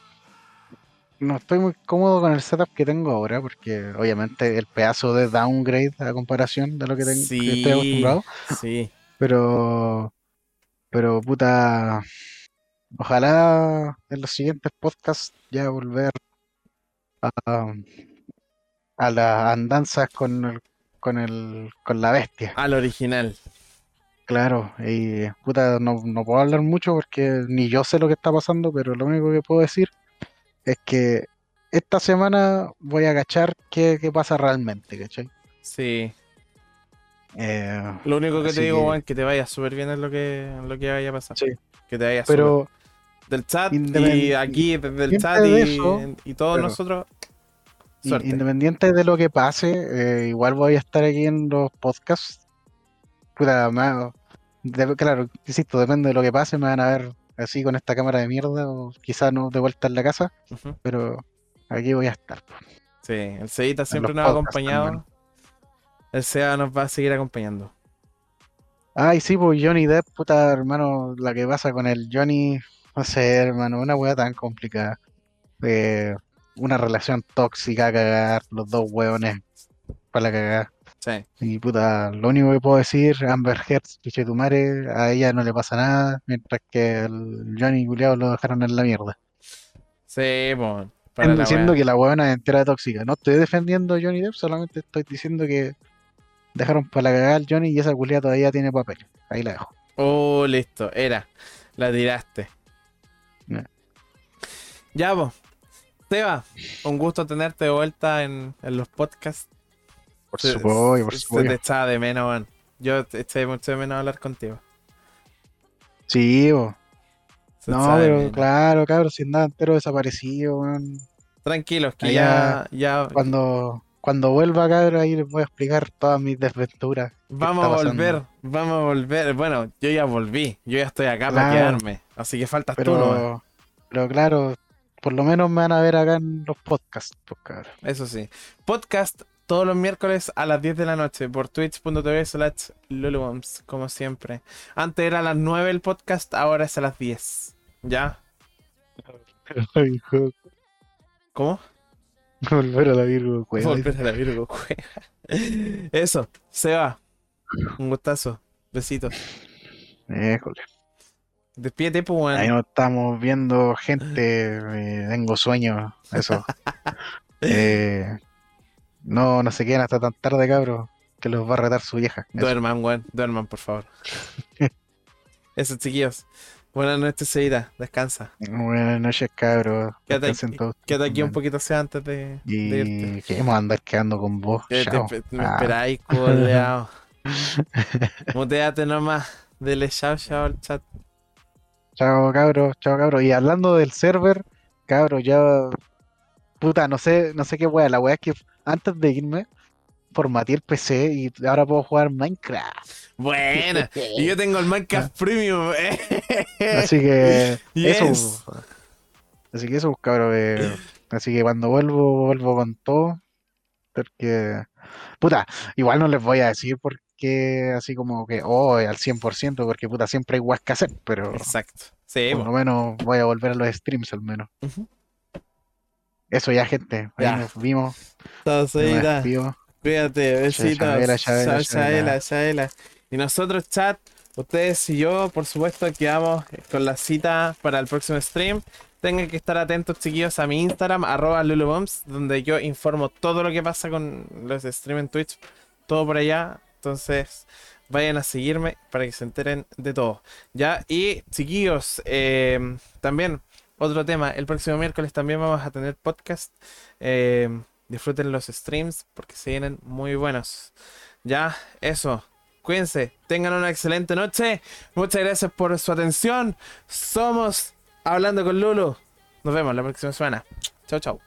No estoy muy cómodo con el setup que tengo ahora, porque obviamente el pedazo de downgrade a comparación de lo que, tengo, que estoy acostumbrado. Sí, Pero, pero puta, ojalá en los siguientes podcasts ya volver a, a las andanzas con el, con el, con la bestia. al original. Claro, y puta, no, no puedo hablar mucho porque ni yo sé lo que está pasando, pero lo único que puedo decir es que esta semana voy a cachar qué, qué pasa realmente, ¿cachai? Sí. Eh, Lo único que te digo, Juan, que te vaya súper bien es lo que, en lo que vaya a pasar. Sí. Que te vaya súper. pero Del chat y aquí desde el chat de y, eso, y todos pero- nosotros. Suerte. independiente de lo que pase, eh, igual voy a estar aquí en los podcasts puta, me de- claro, insisto, depende de lo que pase, me van a ver así con esta cámara de mierda o quizás no de vuelta en la casa, pero aquí voy a estar. po. Sí, el Cedita siempre nos ha acompañado. también. El SEA nos va a seguir acompañando. Ay, sí, pues Johnny Depp, puta, hermano, la que pasa con el Johnny, no sé, hermano, una weá tan complicada. Eh, una relación tóxica a cagar, los dos weones para la cagada. Sí. Y puta, lo único que puedo decir, Amber Heard, piche tu madre, a ella no le pasa nada, mientras que el Johnny culiao lo dejaron en la mierda. Sí, bueno. Están diciendo que la huevona es entera tóxica. No estoy defendiendo a Johnny Depp, solamente estoy diciendo que dejaron para la cagada al Johnny y esa culia todavía tiene papel. Ahí la dejo. Oh, listo. Era. La tiraste. Ya. Ya, vos. Seba, un gusto tenerte de vuelta en, en los podcasts. Por supuesto, por se te supuesto. echaba de menos, man. Yo te eché mucho de menos hablar contigo. Sí, bo. No, pero menos. claro, cabrón, si andaba entero desaparecido, weón. Tranquilos, que Allá, ya, ya Cuando, cuando vuelva, cabrón, ahí les voy a explicar todas mis desventuras. vamos a volver. Vamos a volver. Bueno, yo ya volví. Yo ya estoy acá para quedarme. Así que faltas tú. Pero, pero claro, por lo menos me van a ver acá en los podcasts, pues cabrón. Eso sí. Podcast todos los miércoles a las 10 de la noche por twitch.tv slash lulubombs, como siempre. Antes era a las 9 el podcast, ahora es a las 10. ¿Ya? ¿Cómo? Volver a la Virgo, cueva. Volver a la Virgo, juega. Eso, se va. Un gustazo. Besitos. Éjole. Despídete, pues, Ahí weón. nos estamos viendo gente, eh, tengo sueño, eso. Eh, no, no se queden hasta tan tarde, cabros, que los va a retar su vieja. Duerman, weón. Duerman, por favor. Eso, chiquillos. Buenas noches, seguida. Descansa. Buenas noches, cabros. Quédate quédate aquí un poquito sea antes de, de irte. Y que vamos a andar quedando con vos. Que te me Ah. esperáis, coleado. Muteate nomás. Dele chao, chao al chat. Chao, cabros, chao, cabros. Y hablando del server, cabros, ya. Puta, no sé, no sé qué wea. La wea es que antes de irme, formateé el PC y ahora puedo jugar Minecraft. Buena. Y yo tengo el Minecraft Premium. Así que. Yes. Eso. Así que eso, cabros. eh, así que cuando vuelvo, vuelvo con todo. Porque. Puta, igual no les voy a decir porque así como que, oh, al 100%, porque puta, siempre hay weas que hacer, pero Exacto. Sí, por lo menos voy a volver a los streams al menos. Eso ya, gente. Ahí Ya. nos vimos. Despido. Cuídate, besitos. Chabela. chaela. Y nosotros, chat, ustedes y yo, por supuesto, quedamos con la cita para el próximo stream. Tengan que estar atentos, chiquillos, a mi Instagram, arroba lulubombs, donde yo informo todo lo que pasa con los streams en Twitch, todo por allá. Entonces, vayan a seguirme para que se enteren de todo. ¿Ya? Y, chiquillos, eh, también, otro tema, el próximo miércoles también vamos a tener podcast. Eh, disfruten los streams porque se vienen muy buenos. Ya, eso. Cuídense, tengan una excelente noche. Muchas gracias por su atención. Somos Hablando con Lulu. Nos vemos la próxima semana. Chao, chao.